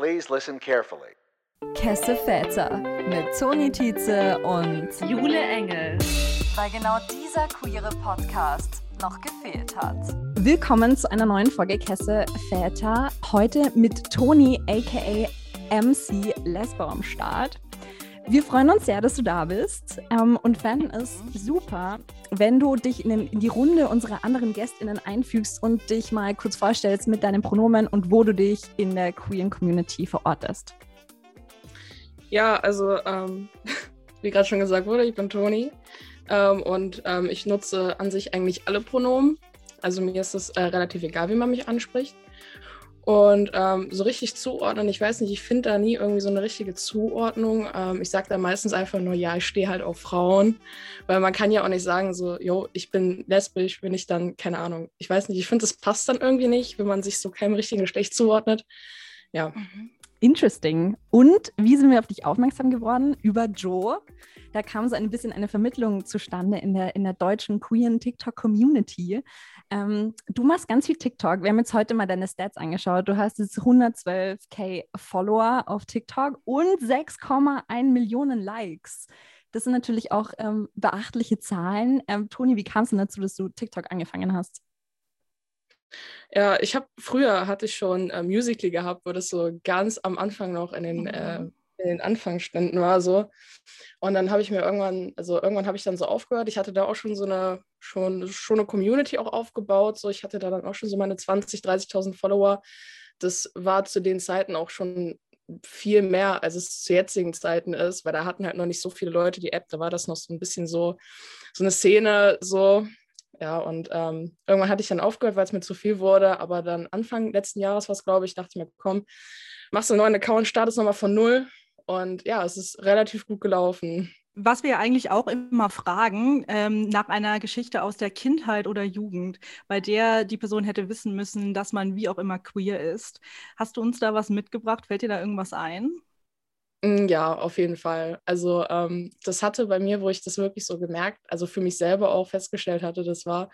Please listen carefully. Kesse Väter mit Toni Tietze und Jule Engel. Weil genau dieser queere Podcast noch gefehlt hat. Willkommen zu einer neuen Folge Kesse Väter. Heute mit Toni aka MC Lesbo am Start. Wir freuen uns sehr, dass du da bist ähm, und fänden es super, wenn du dich in, den, in, die Runde unserer anderen GästInnen einfügst und dich mal kurz vorstellst mit deinen Pronomen und wo du dich in der queeren Community verortest. Ja, also ähm, wie gerade schon gesagt wurde, ich bin Toni ähm, und ähm, ich nutze an sich eigentlich alle Pronomen. Also mir ist es äh, relativ egal, wie man mich anspricht. Und ähm, so richtig zuordnen, ich weiß nicht, ich finde da nie irgendwie so eine richtige Zuordnung. Ähm, ich sage da meistens einfach nur, ja, ich stehe halt auf Frauen. Weil man kann ja auch nicht sagen, so, yo, ich bin lesbisch, bin ich dann, keine Ahnung. Ich weiß nicht, ich finde, das passt dann irgendwie nicht, wenn man sich so keinem richtigen Geschlecht zuordnet. Ja. Mhm. Interesting. Und wie sind wir auf dich aufmerksam geworden? Über Joe. Da kam so ein bisschen eine Vermittlung zustande in der, in der deutschen queeren TikTok-Community. Ähm, du machst ganz viel TikTok. Wir haben jetzt heute mal deine Stats angeschaut. Du hast jetzt 112k Follower auf TikTok und 6,1 Millionen Likes. Das sind natürlich auch ähm, beachtliche Zahlen. Ähm, Toni, wie kam es denn dazu, dass du TikTok angefangen hast? Ja, ich habe früher hatte ich schon äh, Musical gehabt, wo das so ganz am Anfang noch in den, äh, mhm. In den Anfangsständen war so. Und dann habe ich mir irgendwann, also irgendwann habe ich dann so aufgehört. Ich hatte da auch schon so eine, schon, schon eine Community auch aufgebaut. So, ich hatte da dann auch schon so meine 20, 30.000 Follower. Das war zu den Zeiten auch schon viel mehr, als es zu jetzigen Zeiten ist, weil da hatten halt noch nicht so viele Leute die App. Da war das noch so ein bisschen so, so eine Szene, so, ja, und ähm, irgendwann hatte ich dann aufgehört, weil es mir zu viel wurde. Aber dann Anfang letzten Jahres war es, glaube ich, dachte ich mir, komm, machst du einen neuen Account, startest nochmal von null. Und ja, es ist relativ gut gelaufen. Was wir eigentlich auch immer fragen, ähm, nach einer Geschichte aus der Kindheit oder Jugend, bei der die Person hätte wissen müssen, dass man wie auch immer queer ist. Hast du uns da was mitgebracht? Fällt dir da irgendwas ein? Mm, ja, auf jeden Fall. Also ähm, das hatte bei mir, wo ich das wirklich so gemerkt, also für mich selber auch festgestellt hatte, das war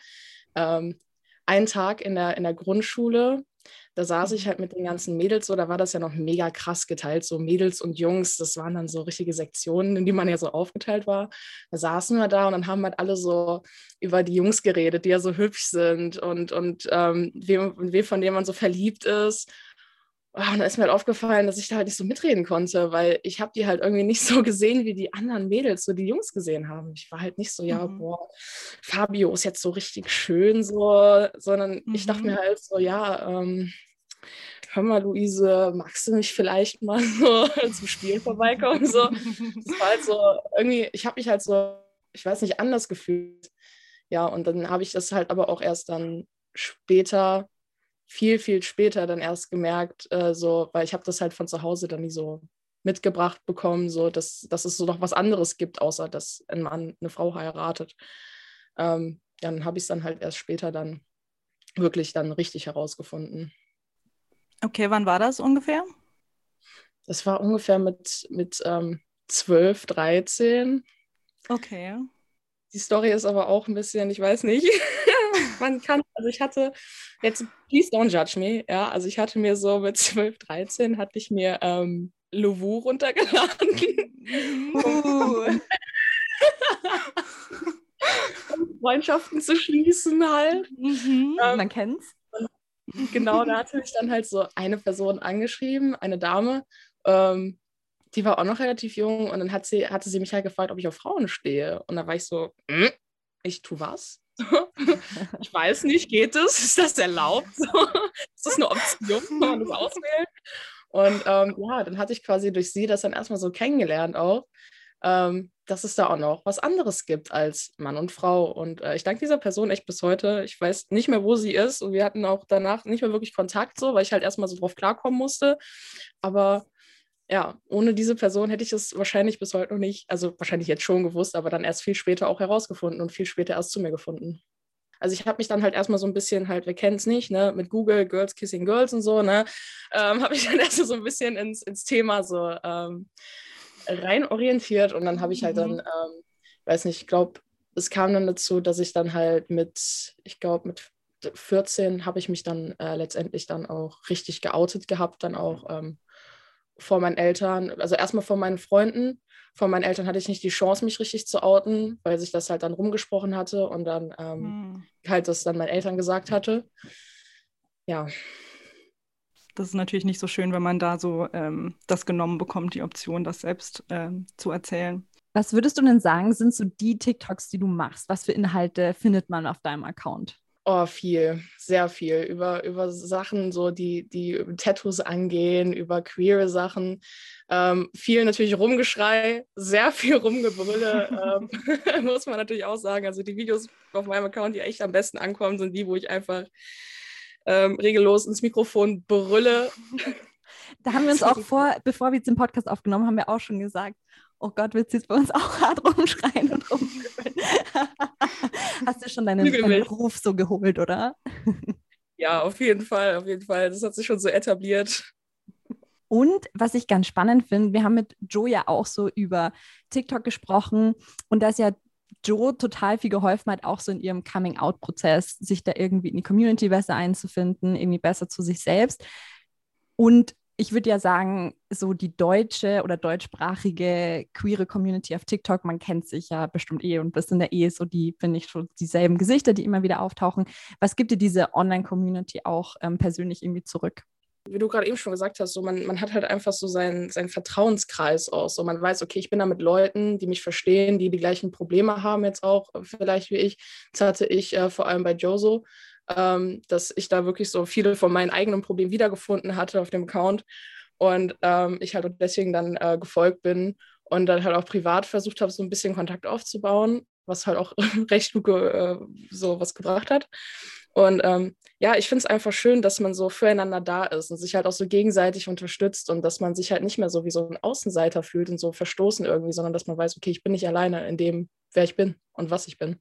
ähm, ein Tag in der, in der Grundschule. Da saß ich mhm. halt mit den ganzen Mädels so, da war das ja noch mega krass geteilt, so Mädels und Jungs, das waren dann so richtige Sektionen, in die man ja so aufgeteilt war. Da saßen wir da und dann haben halt alle so über die Jungs geredet, die ja so hübsch sind und, und ähm, wem, wem von dem man so verliebt ist. Oh, und da ist mir halt aufgefallen, dass ich da halt nicht so mitreden konnte, weil ich habe die halt irgendwie nicht so gesehen, wie die anderen Mädels, so die Jungs gesehen haben. Ich war halt nicht so, ja, mhm. boah, Fabio ist jetzt so richtig schön, so, sondern mhm. ich dachte mir mhm. halt so, ja, ähm, hör mal, Luise, magst du mich vielleicht mal so zum Spiel vorbeikommen? So, das war halt so, irgendwie, ich habe mich halt so, ich weiß nicht, anders gefühlt. Ja, und dann habe ich das halt aber auch erst dann später viel, viel später dann erst gemerkt, äh, so, weil ich habe das halt von zu Hause dann nie so mitgebracht bekommen, so dass, dass es so noch was anderes gibt, außer dass ein Mann eine Frau heiratet. Ähm, dann habe ich es dann halt erst später dann wirklich dann richtig herausgefunden. Okay, wann war das ungefähr? Das war ungefähr mit, mit ähm, 12, 13. Okay. Die Story ist aber auch ein bisschen, ich weiß nicht, man kann, also ich hatte, jetzt, please don't judge me, ja, also ich hatte mir so mit 12, 13 hatte ich mir ähm, Louvou runtergeladen. Uh. um Freundschaften zu schließen halt. Mhm, ähm, man kennt's. Genau, da hatte mich dann halt so eine Person angeschrieben, eine Dame, ähm, die war auch noch relativ jung und dann hat sie, hatte sie mich halt gefragt, ob ich auf Frauen stehe. Und da war ich so, hm, ich tu was? ich weiß nicht, geht es? Ist das erlaubt? ist das eine Option? Kann man das auswählen? Und ähm, ja, dann hatte ich quasi durch sie das dann erstmal so kennengelernt auch, ähm, dass es da auch noch was anderes gibt als Mann und Frau. Und äh, ich danke dieser Person echt bis heute. Ich weiß nicht mehr, wo sie ist. Und wir hatten auch danach nicht mehr wirklich Kontakt, so, weil ich halt erstmal so drauf klarkommen musste. Aber ja, ohne diese Person hätte ich es wahrscheinlich bis heute noch nicht, also wahrscheinlich jetzt schon gewusst, aber dann erst viel später auch herausgefunden und viel später erst zu mir gefunden. Also ich habe mich dann halt erstmal so ein bisschen halt, wir kennen es nicht, ne, mit Google, Girls Kissing Girls und so, ne, ähm, habe ich dann erst so ein bisschen ins, ins Thema so ähm, rein orientiert und dann habe ich halt dann, mhm. ähm, weiß nicht, ich glaube, es kam dann dazu, dass ich dann halt mit, ich glaube, mit 14 habe ich mich dann äh, letztendlich dann auch richtig geoutet gehabt, dann auch ähm, vor meinen Eltern, also erstmal vor meinen Freunden. Vor meinen Eltern hatte ich nicht die Chance, mich richtig zu outen, weil sich das halt dann rumgesprochen hatte und dann ähm, hm. halt das dann meinen Eltern gesagt hatte. Ja. Das ist natürlich nicht so schön, wenn man da so ähm, das genommen bekommt, die Option, das selbst ähm, zu erzählen. Was würdest du denn sagen, sind so die TikToks, die du machst? Was für Inhalte findet man auf deinem Account? Oh, viel, sehr viel. Über, über Sachen, so die, die Tattoos angehen, über queere Sachen. Ähm, viel natürlich Rumgeschrei, sehr viel Rumgebrülle, ähm, muss man natürlich auch sagen. Also die Videos auf meinem Account, die echt am besten ankommen, sind die, wo ich einfach ähm, regellos ins Mikrofon brülle. Da haben wir uns auch vor, bevor wir jetzt den Podcast aufgenommen haben, wir auch schon gesagt, oh Gott, willst du jetzt bei uns auch hart rumschreien und rumgrübeln? Hast du schon deinen, deinen Ruf so geholt, oder? ja, auf jeden Fall, auf jeden Fall. Das hat sich schon so etabliert. Und was ich ganz spannend finde, wir haben mit Joe ja auch so über TikTok gesprochen und da ist ja Joe total viel geholfen hat, auch so in ihrem Coming-out-Prozess, sich da irgendwie in die Community besser einzufinden, irgendwie besser zu sich selbst. Und ich würde ja sagen, so die deutsche oder deutschsprachige queere Community auf TikTok, man kennt sich ja bestimmt eh und bis in der Ehe so die, finde ich, schon dieselben Gesichter, die immer wieder auftauchen. Was gibt dir diese Online-Community auch ähm, persönlich irgendwie zurück? Wie du gerade eben schon gesagt hast, so man, man hat halt einfach so seinen, seinen Vertrauenskreis aus. So man weiß, okay, ich bin da mit Leuten, die mich verstehen, die die gleichen Probleme haben jetzt auch, vielleicht wie ich. Das hatte ich äh, vor allem bei Joso ähm, dass ich da wirklich so viele von meinen eigenen Problemen wiedergefunden hatte auf dem Account und ähm, ich halt deswegen dann äh, gefolgt bin und dann halt auch privat versucht habe, so ein bisschen Kontakt aufzubauen, was halt auch recht gut äh, so was gebracht hat. Und ähm, ja, ich finde es einfach schön, dass man so füreinander da ist und sich halt auch so gegenseitig unterstützt und dass man sich halt nicht mehr so wie so ein Außenseiter fühlt und so verstoßen irgendwie, sondern dass man weiß, okay, ich bin nicht alleine in dem, wer ich bin und was ich bin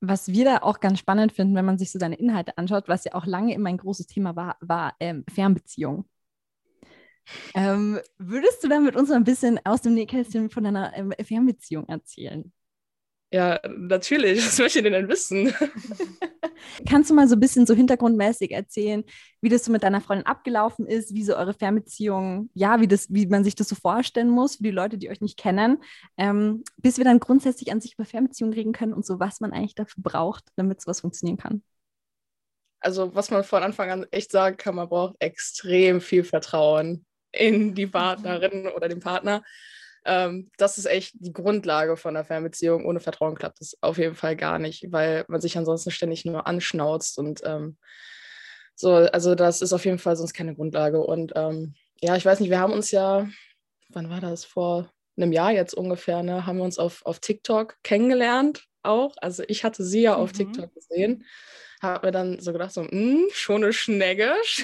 was wir da auch ganz spannend finden, wenn man sich so seine Inhalte anschaut, was ja auch lange immer ein großes Thema war, war ähm, Fernbeziehung. Ähm, würdest du da mit uns ein bisschen aus dem Nähkästchen von deiner ähm, Fernbeziehung erzählen? Ja, natürlich. Was möchte ich denn wissen? Kannst du mal so ein bisschen so hintergrundmäßig erzählen, wie das so mit deiner Freundin abgelaufen ist, wie so eure Fernbeziehung, ja, wie, das, wie man sich das so vorstellen muss für die Leute, die euch nicht kennen, ähm, bis wir dann grundsätzlich an sich über Fernbeziehungen reden können und so, was man eigentlich dafür braucht, damit sowas funktionieren kann? Also, was man von Anfang an echt sagen kann, man braucht extrem viel Vertrauen in die Partnerin oder den Partner. Ähm, das ist echt die Grundlage von einer Fernbeziehung. Ohne Vertrauen klappt das auf jeden Fall gar nicht, weil man sich ansonsten ständig nur anschnauzt und ähm, so, also das ist auf jeden Fall sonst keine Grundlage. Und ähm, ja, ich weiß nicht, wir haben uns ja, wann war das? Vor einem Jahr jetzt ungefähr, ne, haben wir uns auf, auf TikTok kennengelernt auch. Also ich hatte sie ja mhm. auf TikTok gesehen habe mir dann so gedacht, so, hm, schon eine Schnegge. also,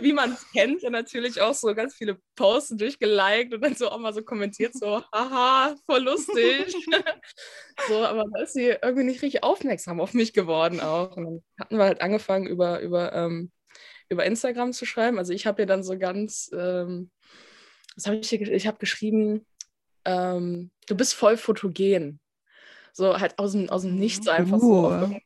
wie man es kennt, ja natürlich auch so ganz viele Posts durchgeliked und dann so auch mal so kommentiert, so, haha, voll lustig. so, aber da ist sie irgendwie nicht richtig aufmerksam auf mich geworden auch. Und dann hatten wir halt angefangen über, über, ähm, über Instagram zu schreiben. Also ich habe ihr dann so ganz, ähm, was habe ich hier, ich habe geschrieben, ähm, du bist voll fotogen. So halt aus dem, aus dem Nichts einfach uh. so.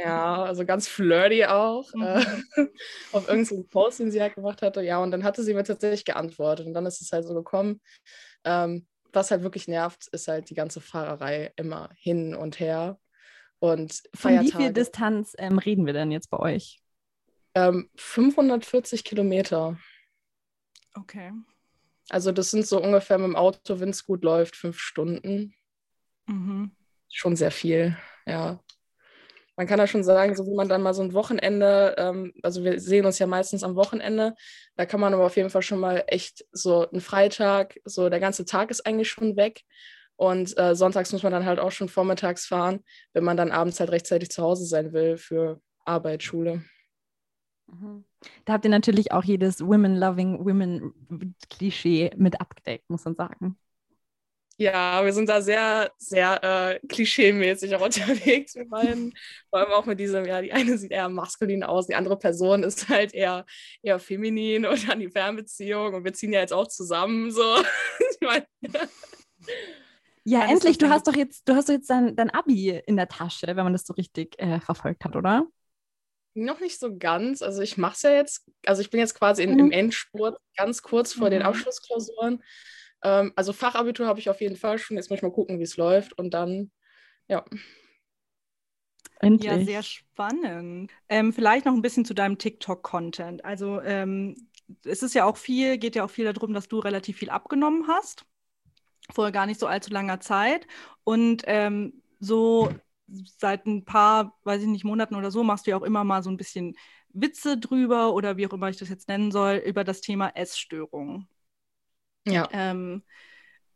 Ja, also ganz flirty auch. Mhm. Äh, auf irgendeinen Post, den sie halt gemacht hatte. Ja, und dann hatte sie mir tatsächlich geantwortet. Und dann ist es halt so gekommen. Ähm, was halt wirklich nervt, ist halt die ganze Fahrerei immer hin und her. Und Feiertage. Von wie viel Distanz ähm, reden wir denn jetzt bei euch? Ähm, 540 Kilometer. Okay. Also das sind so ungefähr mit dem Auto, wenn es gut läuft, fünf Stunden. Mhm schon sehr viel, ja. Man kann ja schon sagen, so wie man dann mal so ein Wochenende, ähm, also wir sehen uns ja meistens am Wochenende, da kann man aber auf jeden Fall schon mal echt so einen Freitag, so der ganze Tag ist eigentlich schon weg. Und äh, sonntags muss man dann halt auch schon vormittags fahren, wenn man dann abends halt rechtzeitig zu Hause sein will für Arbeit, Schule. Mhm. Da habt ihr natürlich auch jedes Women-Loving Women-Klischee mit abgedeckt, muss man sagen. Ja, wir sind da sehr, sehr äh, klischeemäßig auch unterwegs, wir beiden. Vor allem auch mit diesem, ja, die eine sieht eher maskulin aus, die andere Person ist halt eher, eher feminin und an die Fernbeziehung und wir ziehen ja jetzt auch zusammen so. ich mein, ja, endlich, du hast doch jetzt, du hast doch jetzt dein, dein Abi in der Tasche, wenn man das so richtig äh, verfolgt hat, oder? Noch nicht so ganz. Also ich mache es ja jetzt, also ich bin jetzt quasi in, im Endspurt, ganz kurz vor den Mhm. Abschlussklausuren. Ähm, also Fachabitur habe ich auf jeden Fall schon. Jetzt muss ich mal gucken, wie es läuft. Und dann, ja. Endlich. Ja, sehr spannend. Ähm, vielleicht noch ein bisschen zu deinem TikTok-Content. Also ähm, es ist ja auch viel, geht ja auch viel darum, dass du relativ viel abgenommen hast, vor gar nicht so allzu langer Zeit. Und ähm, so seit ein paar, weiß ich nicht, Monaten oder so, machst du ja auch immer mal so ein bisschen Witze drüber oder wie auch immer ich das jetzt nennen soll, über das Thema Essstörungen. Ja. Ähm,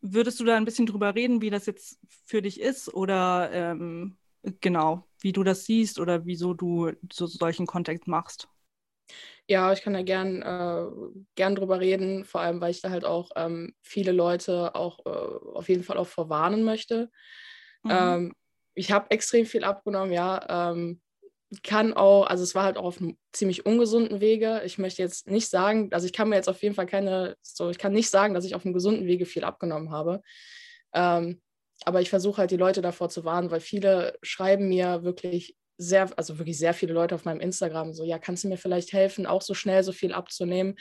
würdest du da ein bisschen drüber reden, wie das jetzt für dich ist oder ähm, genau, wie du das siehst oder wieso du so solchen Content machst? Ja, ich kann da gern, äh, gern drüber reden, vor allem, weil ich da halt auch ähm, viele Leute auch äh, auf jeden Fall auch vorwarnen möchte. Mhm. Ähm, ich habe extrem viel abgenommen, ja. Ähm, kann auch, also es war halt auch auf einem ziemlich ungesunden Wege. Ich möchte jetzt nicht sagen, also ich kann mir jetzt auf jeden Fall keine, so, ich kann nicht sagen, dass ich auf einem gesunden Wege viel abgenommen habe. Ähm, aber ich versuche halt die Leute davor zu warnen, weil viele schreiben mir wirklich sehr, also wirklich sehr viele Leute auf meinem Instagram so, ja, kannst du mir vielleicht helfen, auch so schnell so viel abzunehmen?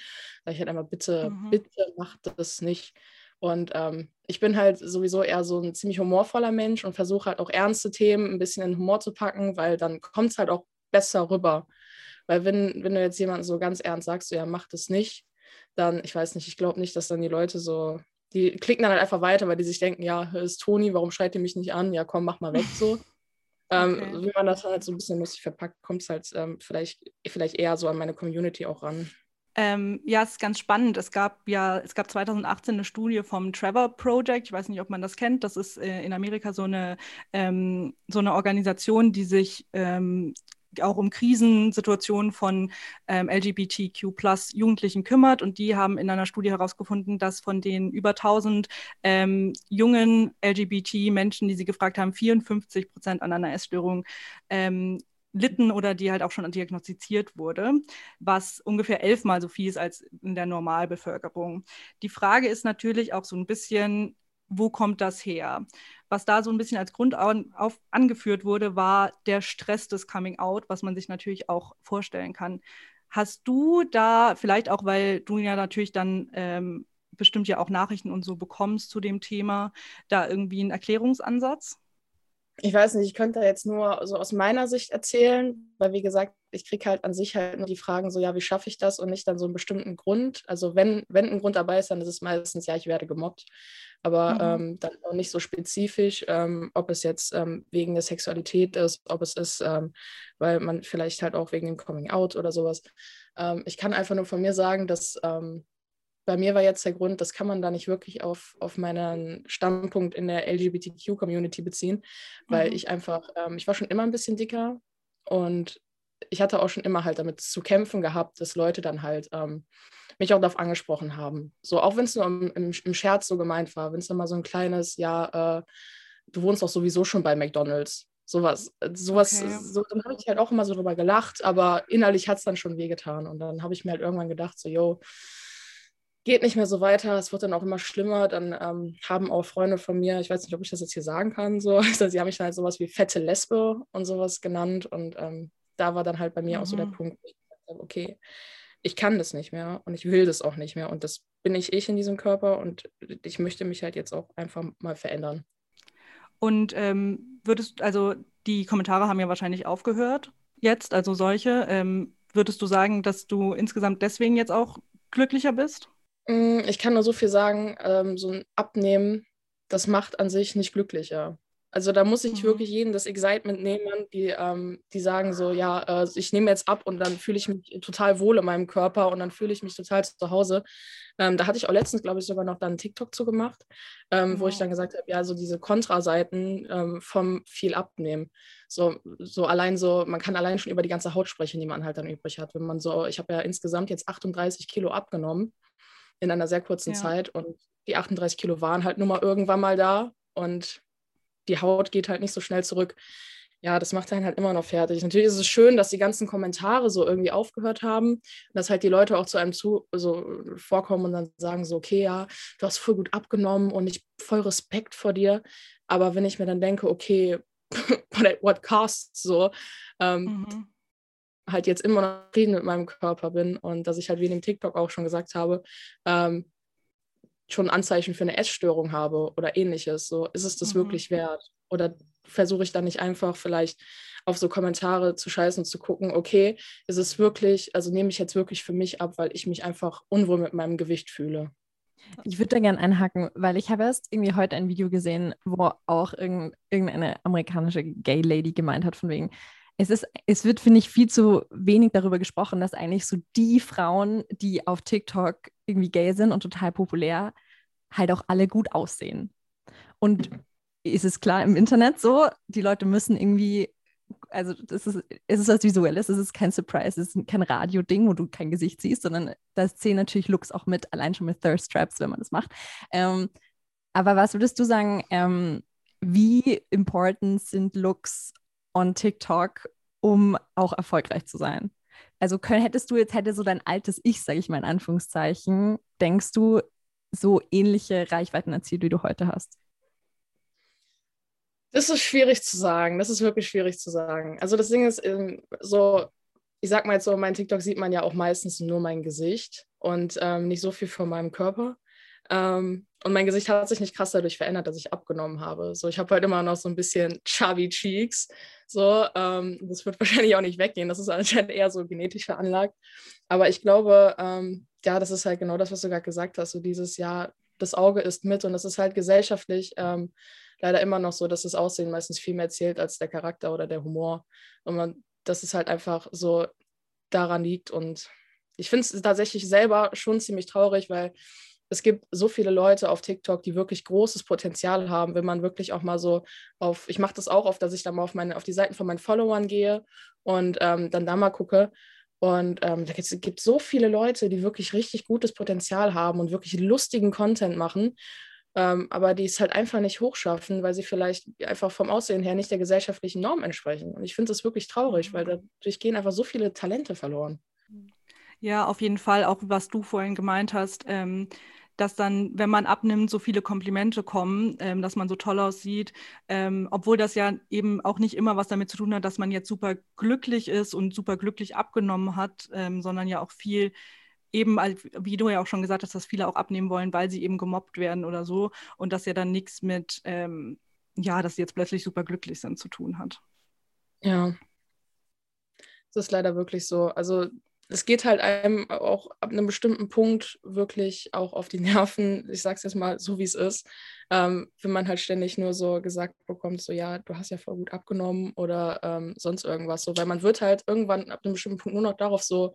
Sag ich halt einmal, bitte, Mhm. bitte mach das nicht. Und ähm, ich bin halt sowieso eher so ein ziemlich humorvoller Mensch und versuche halt auch ernste Themen ein bisschen in Humor zu packen, weil dann kommt es halt auch besser rüber. Weil wenn, wenn du jetzt jemanden so ganz ernst sagst, so, ja, mach das nicht, dann, ich weiß nicht, ich glaube nicht, dass dann die Leute so, die klicken dann halt einfach weiter, weil die sich denken, ja, ist Toni, warum schreit ihr mich nicht an? Ja, komm, mach mal weg so. Ähm, Okay. Wenn man das halt so ein bisschen lustig verpackt, kommt es halt ähm, vielleicht, vielleicht eher so an meine Community auch ran. Ähm, ja, es ist ganz spannend. Es gab ja, es gab 2018 eine Studie vom Trevor Project. Ich weiß nicht, ob man das kennt. Das ist äh, in Amerika so eine, ähm, so eine Organisation, die sich ähm, auch um Krisensituationen von ähm, LGBTQ Jugendlichen kümmert. Und die haben in einer Studie herausgefunden, dass von den über 1000 ähm, jungen LGBT-Menschen, die sie gefragt haben, 54 Prozent an einer Essstörung ähm, litten oder die halt auch schon diagnostiziert wurde, was ungefähr elfmal so viel ist als in der Normalbevölkerung. Die Frage ist natürlich auch so ein bisschen, wo kommt das her? Was da so ein bisschen als Grund an, auf, angeführt wurde, war der Stress des Coming Out, was man sich natürlich auch vorstellen kann. Hast du da, vielleicht auch, weil du ja natürlich dann ähm, bestimmt ja auch Nachrichten und so bekommst zu dem Thema, da irgendwie einen Erklärungsansatz? Ich weiß nicht, ich könnte jetzt nur so aus meiner Sicht erzählen, weil wie gesagt, ich kriege halt an sich halt nur die Fragen so, ja, wie schaffe ich das und nicht dann so einen bestimmten Grund. Also wenn, wenn ein Grund dabei ist, dann ist es meistens, ja, ich werde gemobbt, aber Mhm. ähm, dann auch nicht so spezifisch, ähm, ob es jetzt ähm, wegen der Sexualität ist, ob es ist, ähm, weil man vielleicht halt auch wegen dem Coming Out oder sowas. Ähm, ich kann einfach nur von mir sagen, dass ähm, bei mir war jetzt der Grund, das kann man da nicht wirklich auf, auf meinen Standpunkt in der LGBTQ-Community beziehen, weil Mhm. ich einfach, ähm, ich war schon immer ein bisschen dicker und ich hatte auch schon immer halt damit zu kämpfen gehabt, dass Leute dann halt ähm, mich auch darauf angesprochen haben. So, auch wenn es nur im, im, im Scherz so gemeint war, wenn es dann mal so ein kleines, ja, äh, du wohnst doch sowieso schon bei McDonalds. Sowas, äh, sowas, Okay. so, dann habe ich halt auch immer so drüber gelacht, aber innerlich hat es dann schon wehgetan. Und dann habe ich mir halt irgendwann gedacht, so, yo, geht nicht mehr so weiter, es wird dann auch immer schlimmer. Dann ähm, haben auch Freunde von mir, ich weiß nicht, ob ich das jetzt hier sagen kann, so, also, sie haben mich dann halt sowas wie fette Lesbe und sowas genannt. Und ähm, da war dann halt bei mir auch so der Mhm. Punkt, wo ich gesagt habe, okay, ich kann das nicht mehr und ich will das auch nicht mehr. Und das bin ich ich in diesem Körper und ich möchte mich halt jetzt auch einfach mal verändern. Und ähm, würdest, also die Kommentare haben ja wahrscheinlich aufgehört jetzt, also solche. Ähm, würdest du sagen, dass du insgesamt deswegen jetzt auch glücklicher bist? Mm, Ich kann nur so viel sagen, ähm, so ein Abnehmen, das macht an sich nicht glücklicher. Also da muss ich Mhm. wirklich jedem das Excitement nehmen, die, ähm, die sagen so, ja, äh, ich nehme jetzt ab und dann fühle ich mich total wohl in meinem Körper und dann fühle ich mich total zu Hause. Ähm, da hatte ich auch letztens, glaube ich, sogar noch dann einen TikTok zu gemacht, ähm, wo ich dann gesagt habe, ja, so diese Kontraseiten ähm, vom viel abnehmen. So, so allein so, man kann allein schon über die ganze Haut sprechen, die man halt dann übrig hat. Wenn man so, ich habe ja insgesamt jetzt 38 Kilo abgenommen in einer sehr kurzen Ja. Zeit und die 38 Kilo waren halt nur mal irgendwann mal da und die Haut geht halt nicht so schnell zurück. Ja, das macht einen halt immer noch fertig. Natürlich ist es schön, dass die ganzen Kommentare so irgendwie aufgehört haben, und dass halt die Leute auch zu einem zu so vorkommen und dann sagen so, okay, ja, du hast voll gut abgenommen und ich voll Respekt vor dir. Aber wenn ich mir dann denke, okay, what cost so, ähm, Mhm. Halt jetzt immer noch zufrieden mit meinem Körper bin und dass ich halt wie in dem TikTok auch schon gesagt habe, ähm, schon Anzeichen für eine Essstörung habe oder ähnliches. So, ist es das mhm. wirklich wert? Oder versuche ich dann nicht einfach vielleicht auf so Kommentare zu scheißen und zu gucken, okay, ist es wirklich, also nehme ich jetzt wirklich für mich ab, weil ich mich einfach unwohl mit meinem Gewicht fühle. Ich würde da gerne einhaken, weil ich habe erst irgendwie heute ein Video gesehen, wo auch irgendeine amerikanische Gay-Lady gemeint hat, von wegen, es, ist, es wird, finde ich, viel zu wenig darüber gesprochen, dass eigentlich so die Frauen, die auf TikTok irgendwie gay sind und total populär, halt auch alle gut aussehen. Und ist es klar im Internet so, die Leute müssen irgendwie, also das ist, es ist was Visuelles, es ist kein Surprise, es ist kein Radio-Ding, wo du kein Gesicht siehst, sondern da zählen natürlich Looks auch mit, allein schon mit Thirst Traps, wenn man das macht. Ähm, aber was würdest du sagen, ähm, wie important sind Looks on TikTok, um auch erfolgreich zu sein? Also können, hättest du jetzt, hätte so dein altes Ich, sage ich mal in Anführungszeichen, denkst du, so ähnliche Reichweiten erzielt, wie du heute hast? Das ist schwierig zu sagen. Das ist wirklich schwierig zu sagen. Also das Ding ist, ähm, so, ich sag mal jetzt so, mein TikTok sieht man ja auch meistens nur mein Gesicht und ähm, nicht so viel von meinem Körper. Ähm, und mein Gesicht hat sich nicht krass dadurch verändert, dass ich abgenommen habe. So, ich habe halt immer noch so ein bisschen chubby Cheeks. So, ähm, das wird wahrscheinlich auch nicht weggehen. Das ist anscheinend eher so genetisch veranlagt. Aber ich glaube, ähm, ja, das ist halt genau das, was du gerade gesagt hast. So dieses Jahr, das Auge ist mit und das ist halt gesellschaftlich ähm, leider immer noch so, dass das Aussehen meistens viel mehr zählt als der Charakter oder der Humor. Und man, dass es halt einfach so daran liegt. Und ich finde es tatsächlich selber schon ziemlich traurig, weil es gibt so viele Leute auf TikTok, die wirklich großes Potenzial haben, wenn man wirklich auch mal so auf, ich mache das auch oft, dass ich dann mal auf meine, auf die Seiten von meinen Followern gehe und ähm, dann da mal gucke. Und ähm, da gibt es so viele Leute, die wirklich richtig gutes Potenzial haben und wirklich lustigen Content machen, ähm, aber die es halt einfach nicht hochschaffen, weil sie vielleicht einfach vom Aussehen her nicht der gesellschaftlichen Norm entsprechen. Und ich finde das wirklich traurig, weil dadurch gehen einfach so viele Talente verloren. Ja, auf jeden Fall, auch was du vorhin gemeint hast. Ähm, dass dann, wenn man abnimmt, so viele Komplimente kommen, ähm, dass man so toll aussieht, ähm, obwohl das ja eben auch nicht immer was damit zu tun hat, dass man jetzt super glücklich ist und super glücklich abgenommen hat, ähm, sondern ja auch viel eben, wie du ja auch schon gesagt hast, dass viele auch abnehmen wollen, weil sie eben gemobbt werden oder so und das ja dann nichts mit, ähm, ja, dass sie jetzt plötzlich super glücklich sind, zu tun hat. Ja, das ist leider wirklich so. Also es geht halt einem auch ab einem bestimmten Punkt wirklich auch auf die Nerven, ich sage es jetzt mal so, wie es ist, ähm, wenn man halt ständig nur so gesagt bekommt, so ja, du hast ja voll gut abgenommen oder ähm, sonst irgendwas so, weil man wird halt irgendwann ab einem bestimmten Punkt nur noch darauf so,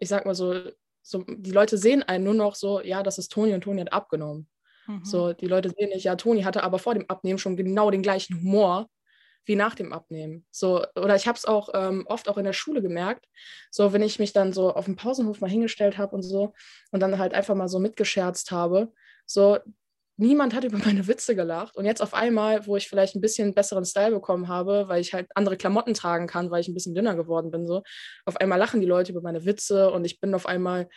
ich sag mal so, so die Leute sehen einen nur noch so, ja, das ist Toni und Toni hat abgenommen. Mhm. So, die Leute sehen nicht, ja, Toni hatte aber vor dem Abnehmen schon genau den gleichen Humor wie nach dem Abnehmen. So, oder ich habe es auch ähm, oft auch in der Schule gemerkt, so wenn ich mich dann so auf dem Pausenhof mal hingestellt habe und so und dann halt einfach mal so mitgescherzt habe, so niemand hat über meine Witze gelacht und jetzt auf einmal, wo ich vielleicht ein bisschen besseren Style bekommen habe, weil ich halt andere Klamotten tragen kann, weil ich ein bisschen dünner geworden bin, so auf einmal lachen die Leute über meine Witze und ich bin auf einmal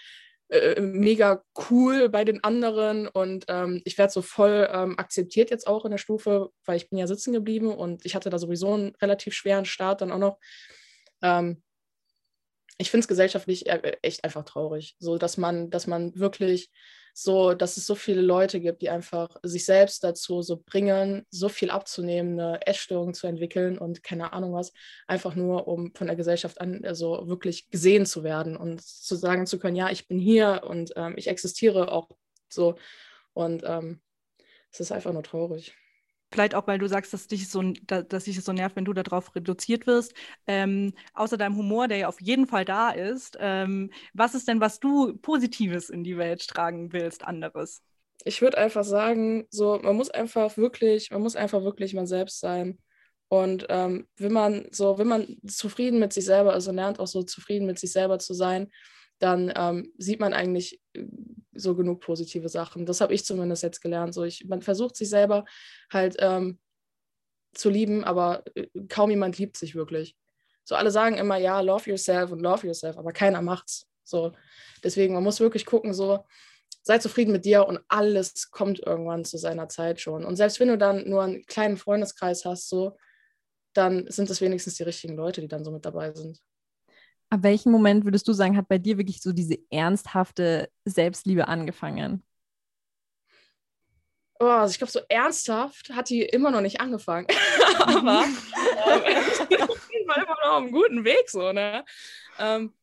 äh, mega cool bei den anderen und ähm, ich werde so voll ähm, akzeptiert jetzt auch in der Stufe, weil ich bin ja sitzen geblieben und ich hatte da sowieso einen relativ schweren Start dann auch noch. Ähm, ich finde es gesellschaftlich e-, echt einfach traurig, so dass man, dass man wirklich so, dass es so viele Leute gibt, die einfach sich selbst dazu so bringen, so viel abzunehmen, eine Essstörung zu entwickeln und keine Ahnung was, einfach nur, um von der Gesellschaft an, also wirklich gesehen zu werden und zu sagen zu können, ja, ich bin hier und ähm, ich existiere auch so. Und ähm, es ist einfach nur traurig. Vielleicht auch, weil du sagst, dass dich so, dass dich so nervt, wenn du darauf reduziert wirst. Ähm, außer deinem Humor, der ja auf jeden Fall da ist, ähm, was ist denn, was du Positives in die Welt tragen willst, anderes? Ich würde einfach sagen, so man muss einfach wirklich, man muss einfach wirklich man selbst sein. Und ähm, wenn man so, wenn man zufrieden mit sich selber, also lernt auch so zufrieden mit sich selber zu sein, dann ähm, sieht man eigentlich so genug positive Sachen. Das habe ich zumindest jetzt gelernt. So ich, man versucht sich selber halt ähm, zu lieben, aber äh, kaum jemand liebt sich wirklich. So alle sagen immer, ja, love yourself und love yourself, aber keiner macht's. So deswegen, man muss wirklich gucken, so sei zufrieden mit dir und alles kommt irgendwann zu seiner Zeit schon. Und selbst wenn du dann nur einen kleinen Freundeskreis hast, so, dann sind es wenigstens die richtigen Leute, die dann so mit dabei sind. Ab welchem Moment würdest du sagen, hat bei dir wirklich so diese ernsthafte Selbstliebe angefangen? Oh, also ich glaube, so ernsthaft hat die immer noch nicht angefangen. Aber ähm, ich war immer noch auf einem guten Weg, so, ne? Ähm,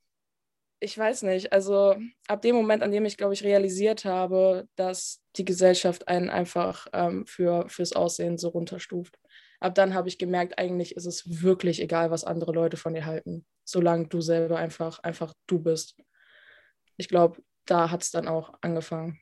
ich weiß nicht. Also ab dem Moment, an dem ich, glaube ich, realisiert habe, dass die Gesellschaft einen einfach ähm, für, fürs Aussehen so runterstuft. Ab dann habe ich gemerkt, eigentlich ist es wirklich egal, was andere Leute von dir halten, solange du selber einfach, einfach du bist. Ich glaube, da hat es dann auch angefangen.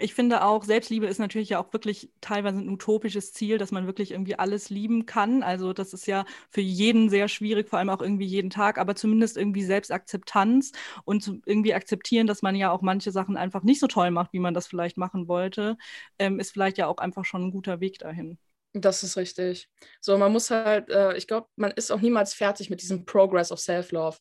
Ich finde auch, Selbstliebe ist natürlich ja auch wirklich teilweise ein utopisches Ziel, dass man wirklich irgendwie alles lieben kann. Also das ist ja für jeden sehr schwierig, vor allem auch irgendwie jeden Tag, aber zumindest irgendwie Selbstakzeptanz und irgendwie akzeptieren, dass man ja auch manche Sachen einfach nicht so toll macht, wie man das vielleicht machen wollte, ähm, ist vielleicht ja auch einfach schon ein guter Weg dahin. Das ist richtig. So, man muss halt, äh, ich glaube, man ist auch niemals fertig mit diesem Progress of Self-Love.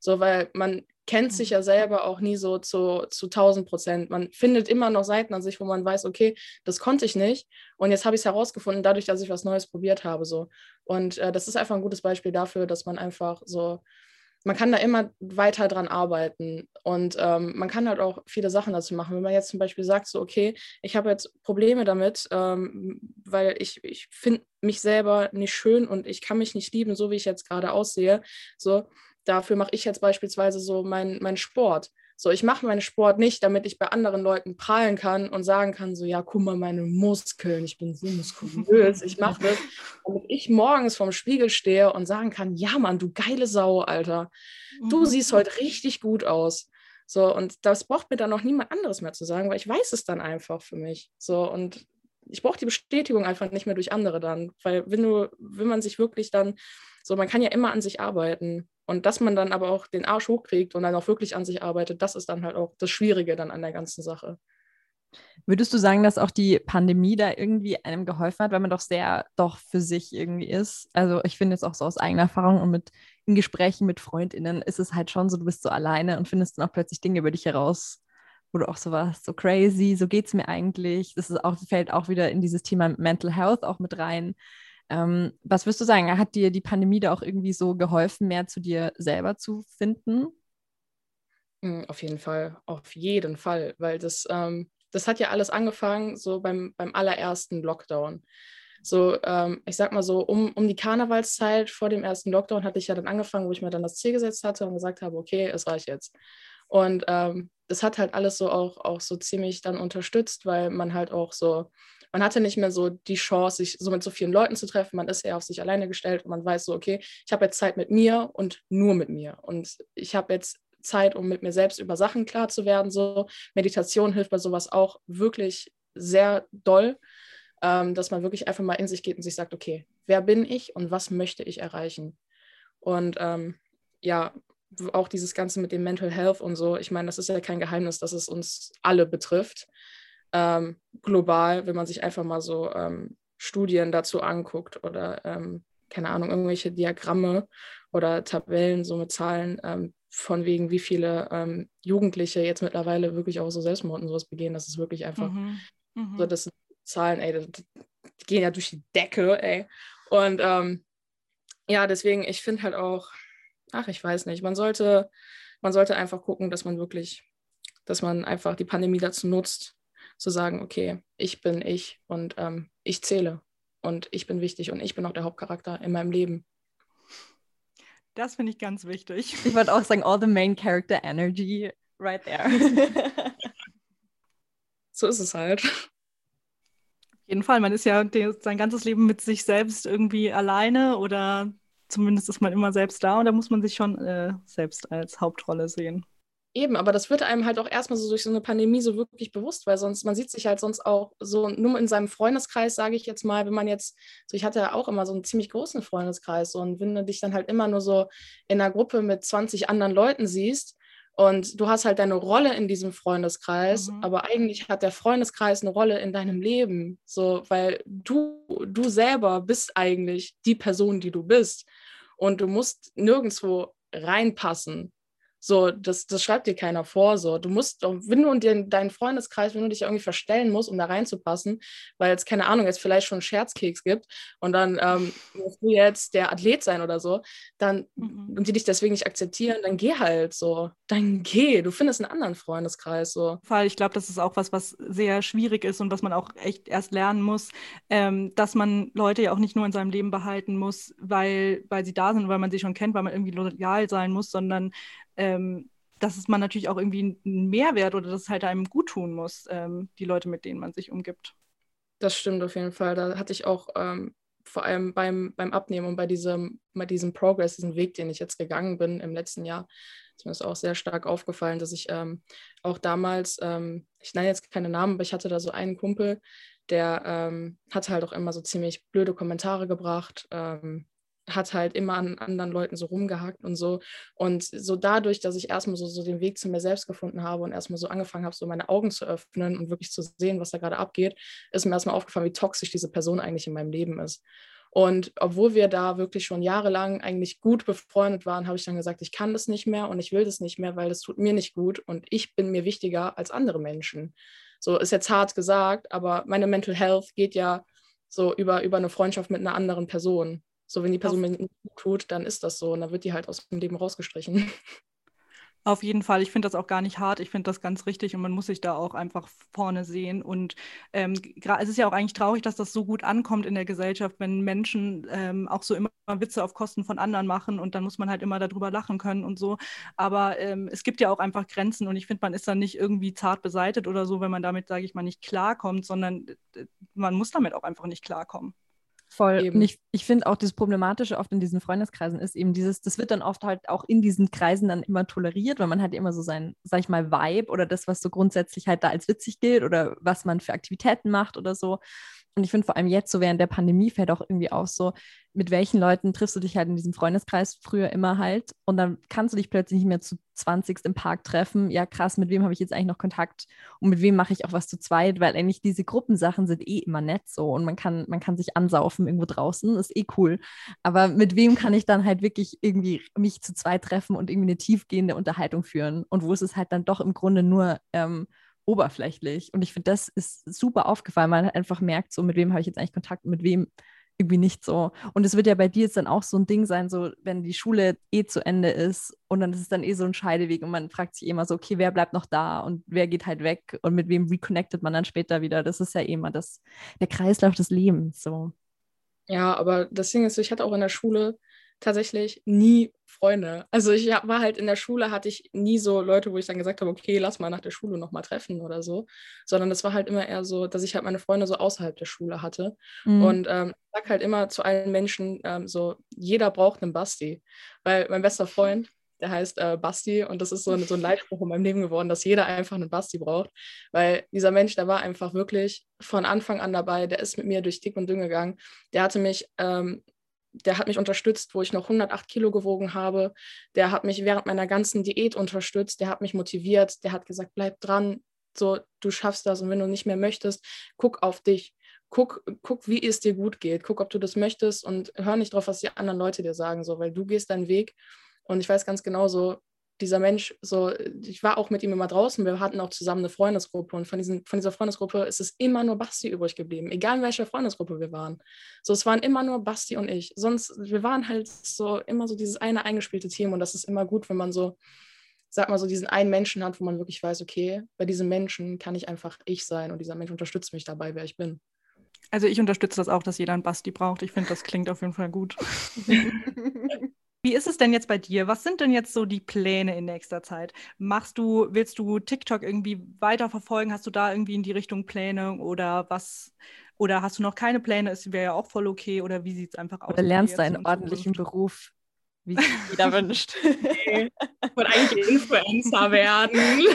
So, weil man kennt sich ja selber auch nie so zu, zu 1000 Prozent. Man findet immer noch Seiten an sich, wo man weiß, okay, das konnte ich nicht. Und jetzt habe ich es herausgefunden, dadurch, dass ich was Neues probiert habe. So. Und äh, das ist einfach ein gutes Beispiel dafür, dass man einfach so, man kann da immer weiter dran arbeiten. Und ähm, man kann halt auch viele Sachen dazu machen. Wenn man jetzt zum Beispiel sagt, so, okay, ich habe jetzt Probleme damit, ähm, weil ich, ich finde mich selber nicht schön und ich kann mich nicht lieben, so wie ich jetzt gerade aussehe. So, dafür mache ich jetzt beispielsweise so meinen mein Sport. So, ich mache meinen Sport nicht, damit ich bei anderen Leuten prahlen kann und sagen kann, so, ja, guck mal, meine Muskeln, ich bin so muskulös. Ich mache das, damit ich morgens vorm Spiegel stehe und sagen kann, ja, Mann, du geile Sau, Alter. Du mhm. siehst heute richtig gut aus. So, und das braucht mir dann noch niemand anderes mehr zu sagen, weil ich weiß es dann einfach für mich. So, und ich brauche die Bestätigung einfach nicht mehr durch andere dann, weil wenn du, wenn man sich wirklich dann, so, man kann ja immer an sich arbeiten und dass man dann aber auch den Arsch hochkriegt und dann auch wirklich an sich arbeitet, das ist dann halt auch das Schwierige dann an der ganzen Sache. Würdest du sagen, dass auch die Pandemie da irgendwie einem geholfen hat, weil man doch sehr doch für sich irgendwie ist? Also ich finde jetzt auch so aus eigener Erfahrung und mit in Gesprächen mit FreundInnen ist es halt schon so, du bist so alleine und findest dann auch plötzlich Dinge über dich heraus, wo du auch so warst, so crazy, so geht es mir eigentlich. Das ist auch, fällt auch wieder in dieses Thema Mental Health auch mit rein. Ähm, was würdest du sagen? Hat dir die Pandemie da auch irgendwie so geholfen, mehr zu dir selber zu finden? Hm, auf jeden Fall, auf jeden Fall, weil das, ähm, das hat ja alles angefangen so beim, beim allerersten Lockdown. So, ähm, ich sag mal so, um, um die Karnevalszeit vor dem ersten Lockdown hatte ich ja dann angefangen, wo ich mir dann das Ziel gesetzt hatte und gesagt habe, okay, es reicht jetzt. Und ähm, das hat halt alles so auch, auch so ziemlich dann unterstützt, weil man halt auch so man hatte nicht mehr so die Chance, sich so mit so vielen Leuten zu treffen. Man ist eher auf sich alleine gestellt und man weiß so, okay, ich habe jetzt Zeit mit mir und nur mit mir. Und ich habe jetzt Zeit, um mit mir selbst über Sachen klar zu werden. So Meditation hilft bei sowas auch wirklich sehr doll, ähm, dass man wirklich einfach mal in sich geht und sich sagt, okay, wer bin ich und was möchte ich erreichen? Und ähm, ja, auch dieses Ganze mit dem Mental Health und so, ich meine, das ist ja kein Geheimnis, dass es uns alle betrifft ähm, global, wenn man sich einfach mal so ähm, Studien dazu anguckt oder keine Ahnung, irgendwelche Diagramme oder Tabellen so mit Zahlen ähm, von wegen, wie viele ähm, Jugendliche jetzt mittlerweile wirklich auch so Selbstmord und sowas begehen. Das ist wirklich einfach mhm. Mhm. so, das sind Zahlen, ey, die, die, gehen ja durch die Decke, ey. Und ähm, ja, deswegen, ich finde halt auch, ach, ich weiß nicht, man sollte, man sollte einfach gucken, dass man wirklich, dass man einfach die Pandemie dazu nutzt, zu sagen, okay, ich bin ich und ähm, ich zähle und ich bin wichtig und ich bin auch der Hauptcharakter in meinem Leben. Das finde ich ganz wichtig. Ich wollte auch sagen, all the main character energy right there. so ist es halt. Auf jeden Fall, man ist ja sein ganzes Leben mit sich selbst irgendwie alleine oder zumindest ist man immer selbst da und da muss man sich schon äh, selbst als Hauptrolle sehen. Eben, aber das wird einem halt auch erstmal so durch so eine Pandemie so wirklich bewusst, weil sonst, man sieht sich halt sonst auch so nur in seinem Freundeskreis, sage ich jetzt mal, wenn man jetzt, so ich hatte ja auch immer so einen ziemlich großen Freundeskreis und wenn du dich dann halt immer nur so in einer Gruppe mit 20 anderen Leuten siehst und du hast halt deine Rolle in diesem Freundeskreis, mhm. aber eigentlich hat der Freundeskreis eine Rolle in deinem Leben, so, weil du, du selber bist eigentlich die Person, die du bist und du musst nirgendwo reinpassen So, das, das schreibt dir keiner vor. So, du musst, wenn du in deinen Freundeskreis, wenn du dich irgendwie verstellen musst, um da reinzupassen, weil es, keine Ahnung, jetzt vielleicht schon einen Scherzkeks gibt und dann ähm, musst du jetzt der Athlet sein oder so, dann mhm. und die dich deswegen nicht akzeptieren, dann geh halt so. Dann geh. Du findest einen anderen Freundeskreis. So. Ich glaube, das ist auch was, was sehr schwierig ist und was man auch echt erst lernen muss, ähm, dass man Leute ja auch nicht nur in seinem Leben behalten muss, weil, weil sie da sind, weil man sie schon kennt, weil man irgendwie loyal sein muss, sondern ähm, dass es man natürlich auch irgendwie einen Mehrwert oder dass es halt einem gut tun muss, ähm, die Leute, mit denen man sich umgibt. Das stimmt auf jeden Fall. Da hatte ich auch ähm, vor allem beim, beim Abnehmen und bei diesem, bei diesem Progress, diesem Weg, den ich jetzt gegangen bin im letzten Jahr, ist mir das auch sehr stark aufgefallen, dass ich ähm, auch damals, ähm, ich nenne jetzt keine Namen, aber ich hatte da so einen Kumpel, der ähm, hatte halt auch immer so ziemlich blöde Kommentare gebracht, ähm, hat halt immer an anderen Leuten so rumgehackt und so. Und so dadurch, dass ich erstmal so, so den Weg zu mir selbst gefunden habe und erstmal so angefangen habe, so meine Augen zu öffnen und wirklich zu sehen, was da gerade abgeht, ist mir erstmal aufgefallen, wie toxisch diese Person eigentlich in meinem Leben ist. Und obwohl wir da wirklich schon jahrelang eigentlich gut befreundet waren, habe ich dann gesagt, ich kann das nicht mehr und ich will das nicht mehr, weil das tut mir nicht gut und ich bin mir wichtiger als andere Menschen. So ist jetzt hart gesagt, aber meine Mental Health geht ja so über, über eine Freundschaft mit einer anderen Person. So, wenn die Person mir nicht gut tut, dann ist das so und dann wird die halt aus dem Leben rausgestrichen. Auf jeden Fall. Ich finde das auch gar nicht hart. Ich finde das ganz richtig und man muss sich da auch einfach vorne sehen. Und ähm, es ist ja auch eigentlich traurig, dass das so gut ankommt in der Gesellschaft, wenn Menschen ähm, auch so immer Witze auf Kosten von anderen machen und dann muss man halt immer darüber lachen können und so. Aber ähm, es gibt ja auch einfach Grenzen und ich finde, man ist dann nicht irgendwie zart beseitet oder so, wenn man damit, sage ich mal, nicht klarkommt, sondern äh, man muss damit auch einfach nicht klarkommen. Voll. Eben. Und ich, ich finde auch das Problematische oft in diesen Freundeskreisen ist eben dieses, das wird dann oft halt auch in diesen Kreisen dann immer toleriert, weil man hat immer so sein, sag ich mal, Vibe oder das, was so grundsätzlich halt da als witzig gilt oder was man für Aktivitäten macht oder so. Und ich finde vor allem jetzt, so während der Pandemie, fällt auch irgendwie aus, so, mit welchen Leuten triffst du dich halt in diesem Freundeskreis früher immer halt. Und dann kannst du dich plötzlich nicht mehr zu 20 im Park treffen. Ja, krass, mit wem habe ich jetzt eigentlich noch Kontakt und mit wem mache ich auch was zu zweit, weil eigentlich diese Gruppensachen sind eh immer nett so und man kann, man kann sich ansaufen irgendwo draußen, ist eh cool. Aber mit wem kann ich dann halt wirklich irgendwie mich zu zweit treffen und irgendwie eine tiefgehende Unterhaltung führen? Und wo ist es halt dann doch im Grunde nur ähm, oberflächlich. Und ich finde, das ist super aufgefallen. Man einfach merkt, so mit wem habe ich jetzt eigentlich Kontakt und mit wem irgendwie nicht so. Und es wird ja bei dir jetzt dann auch so ein Ding sein, so wenn die Schule eh zu Ende ist und dann ist es dann eh so ein Scheideweg und man fragt sich immer so, okay, wer bleibt noch da und wer geht halt weg und mit wem reconnectet man dann später wieder. Das ist ja eh immer das, der Kreislauf des Lebens. So. Ja, aber das Ding ist, ich hatte auch in der Schule tatsächlich nie Freunde. Also ich war halt in der Schule, hatte ich nie so Leute, wo ich dann gesagt habe, okay, lass mal nach der Schule nochmal treffen oder so, sondern es war halt immer eher so, dass ich halt meine Freunde so außerhalb der Schule hatte. Mhm. Und ähm, ich sag halt immer zu allen Menschen ähm, so, jeder braucht einen Basti, weil mein bester Freund, der heißt äh, Basti und das ist so, so ein Leitspruch in meinem Leben geworden, dass jeder einfach einen Basti braucht, weil dieser Mensch, der war einfach wirklich von Anfang an dabei, der ist mit mir durch dick und dünn gegangen, der hatte mich ähm, der hat mich unterstützt, wo ich noch 108 Kilo gewogen habe. Der hat mich während meiner ganzen Diät unterstützt. Der hat mich motiviert. Der hat gesagt, bleib dran. So, du schaffst das. Und wenn du nicht mehr möchtest, guck auf dich. Guck, guck, wie es dir gut geht. Guck, ob du das möchtest und hör nicht drauf, was die anderen Leute dir sagen, so, weil du gehst deinen Weg. Und ich weiß ganz genau so, dieser Mensch, so, ich war auch mit ihm immer draußen, wir hatten auch zusammen eine Freundesgruppe und von, diesen, von dieser Freundesgruppe ist es immer nur Basti übrig geblieben, egal in welcher Freundesgruppe wir waren. So, es waren immer nur Basti und ich. Sonst, wir waren halt so immer so dieses eine eingespielte Team und das ist immer gut, wenn man so, sag mal so, diesen einen Menschen hat, wo man wirklich weiß, okay, bei diesem Menschen kann ich einfach ich sein und dieser Mensch unterstützt mich dabei, wer ich bin. Also ich unterstütze das auch, dass jeder einen Basti braucht. Ich finde, das klingt auf jeden Fall gut. Wie ist es denn jetzt bei dir? Was sind denn jetzt so die Pläne in nächster Zeit? Machst du, willst du TikTok irgendwie weiterverfolgen? Hast du da irgendwie in die Richtung Pläne oder was? Oder hast du noch keine Pläne? Es wäre ja auch voll okay. Oder wie sieht es einfach aus? Oder lernst du einen ordentlichen Beruf, wie es jeder wünscht? Nee. Ich wollte eigentlich Influencer werden.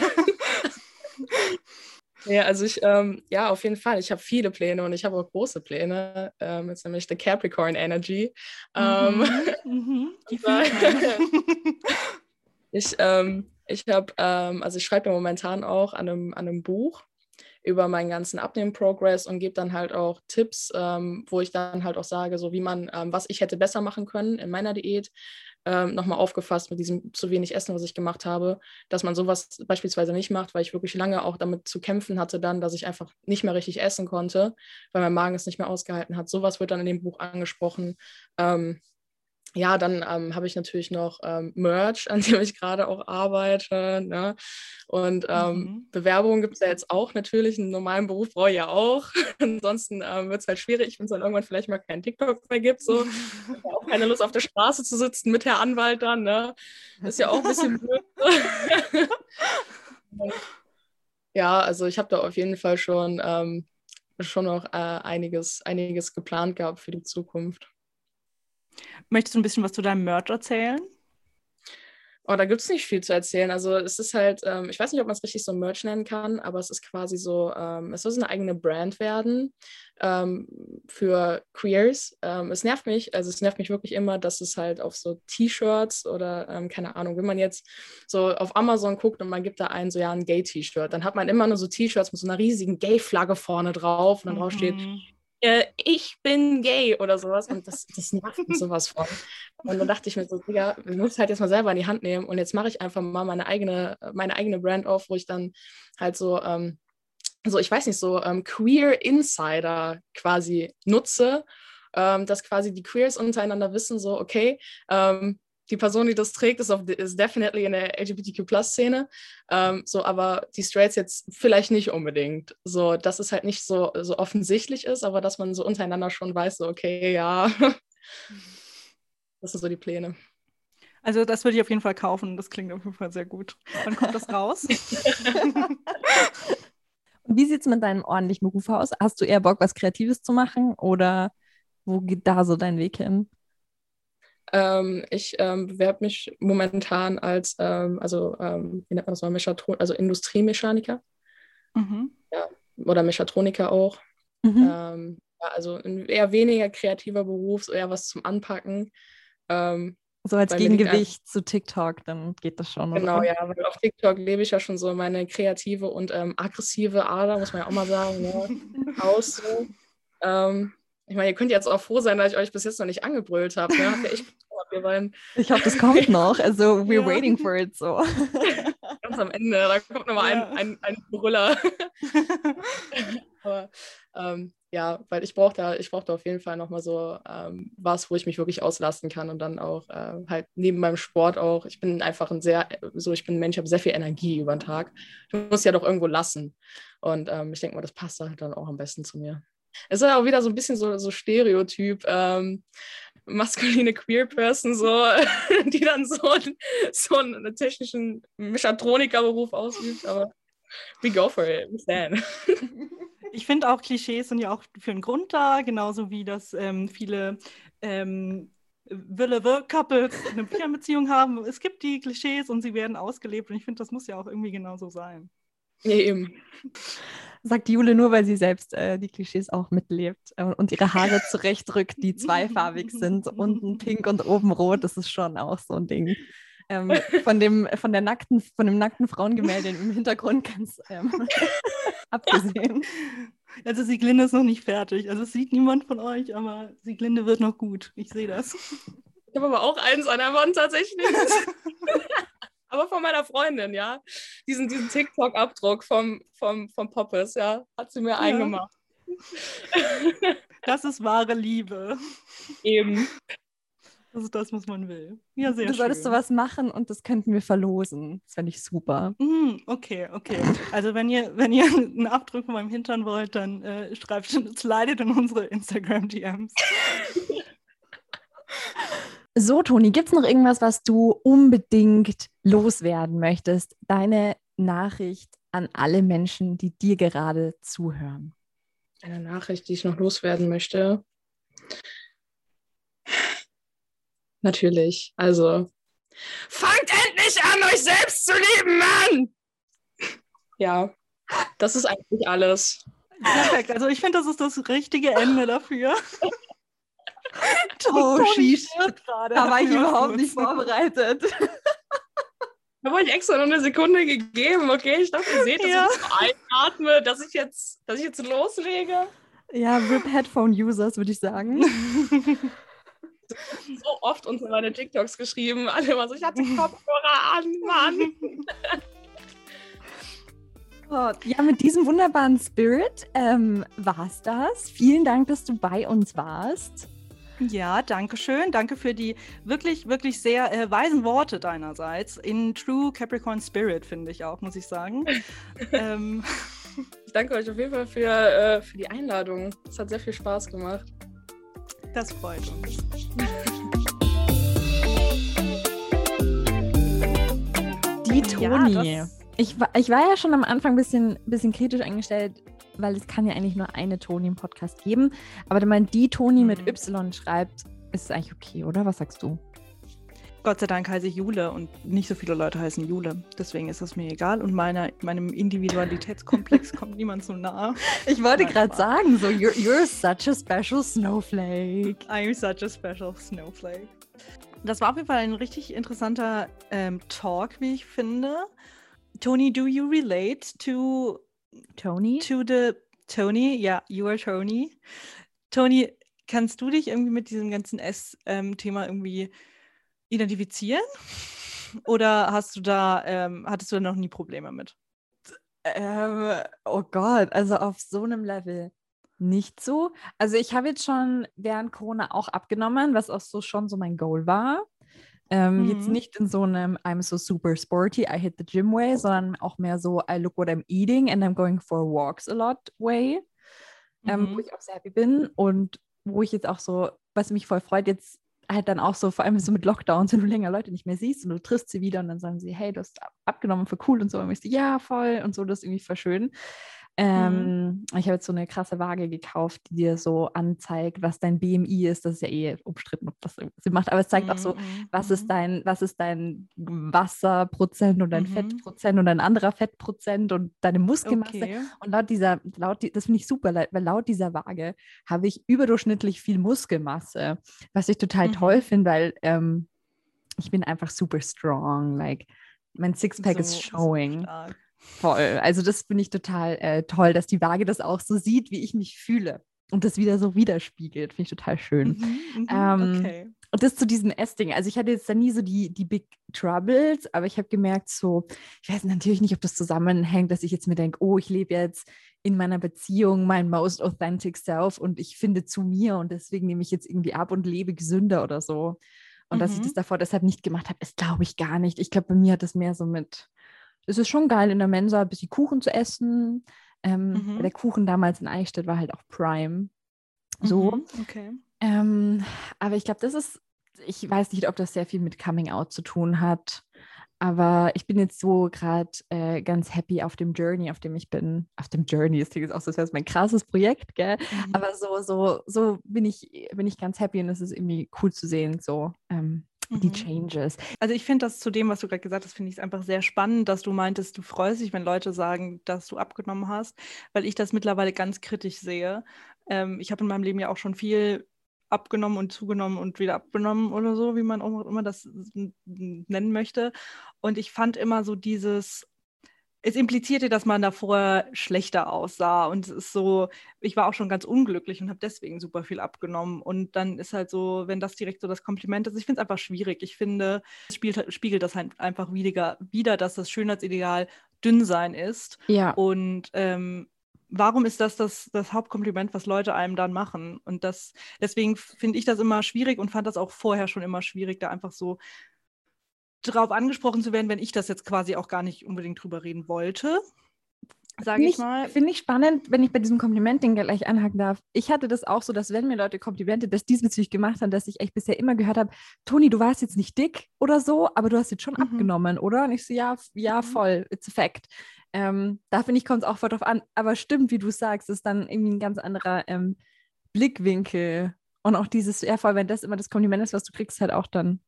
Ja, also ich, ähm, ja, auf jeden Fall. Ich habe viele Pläne und ich habe auch große Pläne. Ähm, jetzt nämlich die Capricorn Energy. Ähm, mhm, mhm. ich ähm, ich habe, ähm, also ich schreibe ja momentan auch an einem, an einem Buch über meinen ganzen Abnehmen-Progress und gebe dann halt auch Tipps, ähm, wo ich dann halt auch sage, so wie man, ähm, was ich hätte besser machen können in meiner Diät, ähm, nochmal aufgefasst mit diesem zu wenig Essen, was ich gemacht habe, dass man sowas beispielsweise nicht macht, weil ich wirklich lange auch damit zu kämpfen hatte dann, dass ich einfach nicht mehr richtig essen konnte, weil mein Magen es nicht mehr ausgehalten hat. Sowas wird dann in dem Buch angesprochen. Ähm, ja, dann ähm, habe ich natürlich noch ähm, Merch, an dem ich gerade auch arbeite. Ne? Und ähm, mhm. Bewerbungen gibt es ja jetzt auch natürlich. Einen normalen Beruf brauche ich ja auch. Ansonsten ähm, wird es halt schwierig, wenn es dann irgendwann vielleicht mal keinen TikTok mehr gibt. So. Ich habe auch keine Lust, auf der Straße zu sitzen mit Herr Anwalt dann. Ne? Das ist ja auch ein bisschen blöd. ja, also ich habe da auf jeden Fall schon, ähm, schon noch äh, einiges, einiges geplant gehabt für die Zukunft. Möchtest du ein bisschen was zu deinem Merch erzählen? Oh, da gibt es nicht viel zu erzählen. Also es ist halt, ähm, ich weiß nicht, ob man es richtig so Merch nennen kann, aber es ist quasi so, ähm, es soll so eine eigene Brand werden ähm, für Queers. Ähm, es nervt mich, also es nervt mich wirklich immer, dass es halt auf so T-Shirts oder ähm, keine Ahnung, wenn man jetzt so auf Amazon guckt und man gibt da ein so ja ein Gay-T-Shirt, dann hat man immer nur so T-Shirts mit so einer riesigen Gay-Flagge vorne drauf und dann mhm. drauf steht äh, ich bin gay oder sowas. Und das, das nervt mich sowas von. Und dann dachte ich mir so, Digga, wir müssen halt jetzt mal selber in die Hand nehmen. Und jetzt mache ich einfach mal meine eigene, meine eigene Brand auf, wo ich dann halt so, ähm, so ich weiß nicht, so ähm, Queer Insider quasi nutze. Ähm, dass quasi die Queers untereinander wissen, so, okay, ähm, die Person, die das trägt, ist, auf, ist definitely in der LGBTQ-Plus-Szene. Ähm, so, aber die Straits jetzt vielleicht nicht unbedingt. So, dass es halt nicht so, so offensichtlich ist, aber dass man so untereinander schon weiß, so, okay, ja. das sind so die Pläne. Also, das würde ich auf jeden Fall kaufen. Das klingt auf jeden Fall sehr gut. Wann kommt das raus? Wie sieht es mit deinem ordentlichen Beruf aus? Hast du eher Bock, was Kreatives zu machen oder wo geht da so dein Weg hin? Ähm, ich ähm, bewerbe mich momentan als, ähm, also ähm, wie nennt man das mal, Mechatron also Industriemechaniker. Mhm. Ja, oder Mechatroniker auch. Mhm. Ähm, ja, also ein eher weniger kreativer Beruf, eher was zum Anpacken. Ähm, so als Gegengewicht zu TikTok, dann geht das schon. Genau, oder? ja, weil auf TikTok lebe ich ja schon so meine kreative und aggressive Ader, muss man ja auch mal sagen, ne? aus. So. Ich meine, ihr könnt jetzt auch froh sein, dass ich euch bis jetzt noch nicht angebrüllt habe. Ne? Habt ihr echt wir wollen. Ich hoffe, das kommt noch. Also, we're ja. waiting for it so. Ganz am Ende, da kommt nochmal ja. ein, ein, ein Brüller. Aber ähm, ja, weil ich brauche da, ich brauche da auf jeden Fall nochmal so ähm, was, wo ich mich wirklich auslasten kann und dann auch äh, halt neben meinem Sport auch. Ich bin einfach ein sehr, so ich bin ein Mensch, ich habe sehr viel Energie über den Tag. Ich muss ja doch irgendwo lassen. Und ähm, ich denke mal, das passt halt dann auch am besten zu mir. Es ist auch wieder so ein bisschen so, so Stereotyp. Ähm, maskuline Queer Person, so, die dann so, so einen technischen Mechatronikerberuf ausübt, aber we go for it, we stand. Ich finde auch Klischees sind ja auch für einen Grund da, genauso wie das ähm, viele ähm, Wille-Couples eine Fernbeziehung haben. Es gibt die Klischees und sie werden ausgelebt und ich finde, das muss ja auch irgendwie genauso sein. Ja, eben sagt Jule nur, weil sie selbst äh, die Klischees auch mitlebt äh, und ihre Haare zurechtrückt, die zweifarbig sind, unten pink und oben rot. Das ist schon auch so ein Ding. Ähm, von, dem, von, der nackten, von dem nackten Frauengemälde im Hintergrund ganz ähm, abgesehen. Also Sieglinde ist noch nicht fertig. Also es sieht niemand von euch, aber Sieglinde wird noch gut. Ich sehe das. Ich habe aber auch eins an der Wand tatsächlich. aber von meiner Freundin, ja. Diesen, diesen TikTok-Abdruck vom, vom, vom Poppes, ja, hat sie mir ja. eingemacht. Das ist wahre Liebe. Eben. Das ist das, was man will. Ja, sehr du schön. solltest sowas machen und das könnten wir verlosen. Das fände ich super. Mm, okay, okay. Also wenn ihr, wenn ihr einen Abdruck von meinem Hintern wollt, dann äh, schreibt, slidet in unsere Instagram-DMs. So, Toni, gibt es noch irgendwas, was du unbedingt loswerden möchtest? Deine Nachricht an alle Menschen, die dir gerade zuhören. Eine Nachricht, die ich noch loswerden möchte. Natürlich. Also, fangt endlich an, euch selbst zu lieben, Mann! Ja, das ist eigentlich alles. Perfekt. Also, ich finde, das ist das richtige Ende dafür. oh, sheesh. Da war ich überhaupt nicht vorbereitet. Ich habe euch extra noch eine Sekunde gegeben, okay? Ich dachte, ihr seht, dass Ja. ich so einatme, dass ich jetzt, dass ich jetzt loslege. Ja, RIP Headphone-Users, würde ich sagen. So oft unter meine TikToks geschrieben. Alle immer so, ich hatte Kopfhörer an, Mann. Ja, mit diesem wunderbaren Spirit ähm, war es das. Vielen Dank, dass du bei uns warst. Ja, danke schön. Danke für die wirklich, wirklich sehr äh, weisen Worte deinerseits. In True Capricorn Spirit, finde ich auch, muss ich sagen. ähm, Ich danke euch auf jeden Fall für, äh, für die Einladung. Es hat sehr viel Spaß gemacht. das freut uns. Die Ja, Toni. das- ich, war, ich war ja schon am Anfang ein bisschen, bisschen kritisch eingestellt, weil es kann ja eigentlich nur eine Toni im Podcast geben. Aber wenn man die Toni mit Mhm. Y schreibt, ist es eigentlich okay, oder? Was sagst du? Gott sei Dank heiße ich Jule und nicht so viele Leute heißen Jule. Deswegen ist das mir egal und meiner, meinem Individualitätskomplex kommt niemand so nahe. Ich wollte gerade sagen, so, you're, you're such a special snowflake. I'm such a special snowflake. Das war auf jeden Fall ein richtig interessanter ähm, Talk, wie ich finde. Tony, do you relate to Toni? to the Tony? Ja, you are Tony. Tony, kannst du dich irgendwie mit diesem ganzen S-Thema irgendwie identifizieren? Oder hast du da, ähm, hattest du da noch nie Probleme mit? Ähm, oh Gott, also auf so einem Level nicht so. Also ich habe jetzt schon während Corona auch abgenommen, was auch so schon so mein Goal war. Ähm, Jetzt Mhm. nicht in so einem I'm so super sporty, I hit the gym way, sondern auch mehr so I look what I'm eating and I'm going for walks a lot way, ähm, wo Mhm. ich auch sehr happy bin und wo ich jetzt auch so, was mich voll freut, jetzt halt dann auch so, vor allem so mit Lockdowns, wenn du länger Leute nicht mehr siehst und du triffst sie wieder und dann sagen sie, hey, du hast ab- abgenommen, für cool und so. Und ich so, ja, voll und so, das ist irgendwie voll schön. Ähm, Ich habe jetzt so eine krasse Waage gekauft, die dir so anzeigt, was dein BMI ist. Das ist ja eh umstritten, ob das Sinn macht, aber es zeigt auch so, Mhm, was mhm. ist dein, was ist dein Wasserprozent und dein Mhm. Fettprozent und ein anderer Fettprozent und deine Muskelmasse. Okay. Und laut dieser, laut, die- das finde ich super, weil laut dieser Waage habe ich überdurchschnittlich viel Muskelmasse, was ich total Mhm. toll finde, weil ähm, ich bin einfach super strong, like mein Sixpack So- so showing. stark. Voll. Also das finde ich total äh, toll, dass die Waage das auch so sieht, wie ich mich fühle und das wieder so widerspiegelt. Finde ich total schön. Mhm, mhm, Ähm, okay. Und das zu diesem Essding. Also ich hatte jetzt da nie so die, die Big Troubles, aber ich habe gemerkt, so, ich weiß natürlich nicht, ob das zusammenhängt, dass ich jetzt mir denke, oh, ich lebe jetzt in meiner Beziehung mein most authentic self und ich finde zu mir und deswegen nehme ich jetzt irgendwie ab und lebe gesünder oder so. Und dass ich Mhm. das davor deshalb nicht gemacht habe, ist glaube ich gar nicht. Ich glaube, bei mir hat das mehr so mit, es ist schon geil in der Mensa ein bisschen Kuchen zu essen. Ähm, Mhm. Der Kuchen damals in Eichstätt war halt auch Prime. So. Mhm, Okay. Ähm, aber ich glaube, das ist, ich weiß nicht, ob das sehr viel mit Coming Out zu tun hat. Aber ich bin jetzt so gerade äh, ganz happy auf dem Journey, auf dem ich bin. Auf dem Journey, das klingt jetzt auch so, als wäre mein krasses Projekt, gell? Mhm. Aber so, so, so bin ich, bin ich ganz happy und es ist irgendwie cool zu sehen, so ähm, die Mhm. Changes. Also ich finde das zu dem, was du gerade gesagt hast, finde ich es einfach sehr spannend, dass du meintest, du freust dich, wenn Leute sagen, dass du abgenommen hast, weil ich das mittlerweile ganz kritisch sehe. Ähm, ich habe in meinem Leben ja auch schon viel abgenommen und zugenommen und wieder abgenommen oder so, wie man auch immer das nennen möchte. Und ich fand immer so dieses, es implizierte, dass man davor schlechter aussah. Und es ist so, ich war auch schon ganz unglücklich und habe deswegen super viel abgenommen. Und dann ist halt so, wenn das direkt so das Kompliment ist, ich finde es einfach schwierig. Ich finde, es spielt, spiegelt das halt einfach wieder, wieder, dass das Schönheitsideal dünn sein ist. Ja. Und ähm, warum ist das, das das Hauptkompliment, was Leute einem dann machen? Und das, deswegen finde ich das immer schwierig und fand das auch vorher schon immer schwierig, da einfach so drauf angesprochen zu werden, wenn ich das jetzt quasi auch gar nicht unbedingt drüber reden wollte. Sage ich mal. Finde ich spannend, wenn ich bei diesem Kompliment-Ding gleich anhaken darf. Ich hatte das auch so, dass wenn mir Leute Komplimente das diesbezüglich gemacht haben, dass ich echt bisher immer gehört habe, Toni, du warst jetzt nicht dick oder so, aber du hast jetzt schon Mhm. abgenommen, oder? Und ich so, ja, ja, Mhm. voll, it's a fact. Ähm, da finde ich, kommt es auch voll drauf an. Aber stimmt, wie du sagst, ist dann irgendwie ein ganz anderer ähm, Blickwinkel. Und auch dieses, ja, voll, wenn das immer das Kompliment ist, was du kriegst, halt auch dann,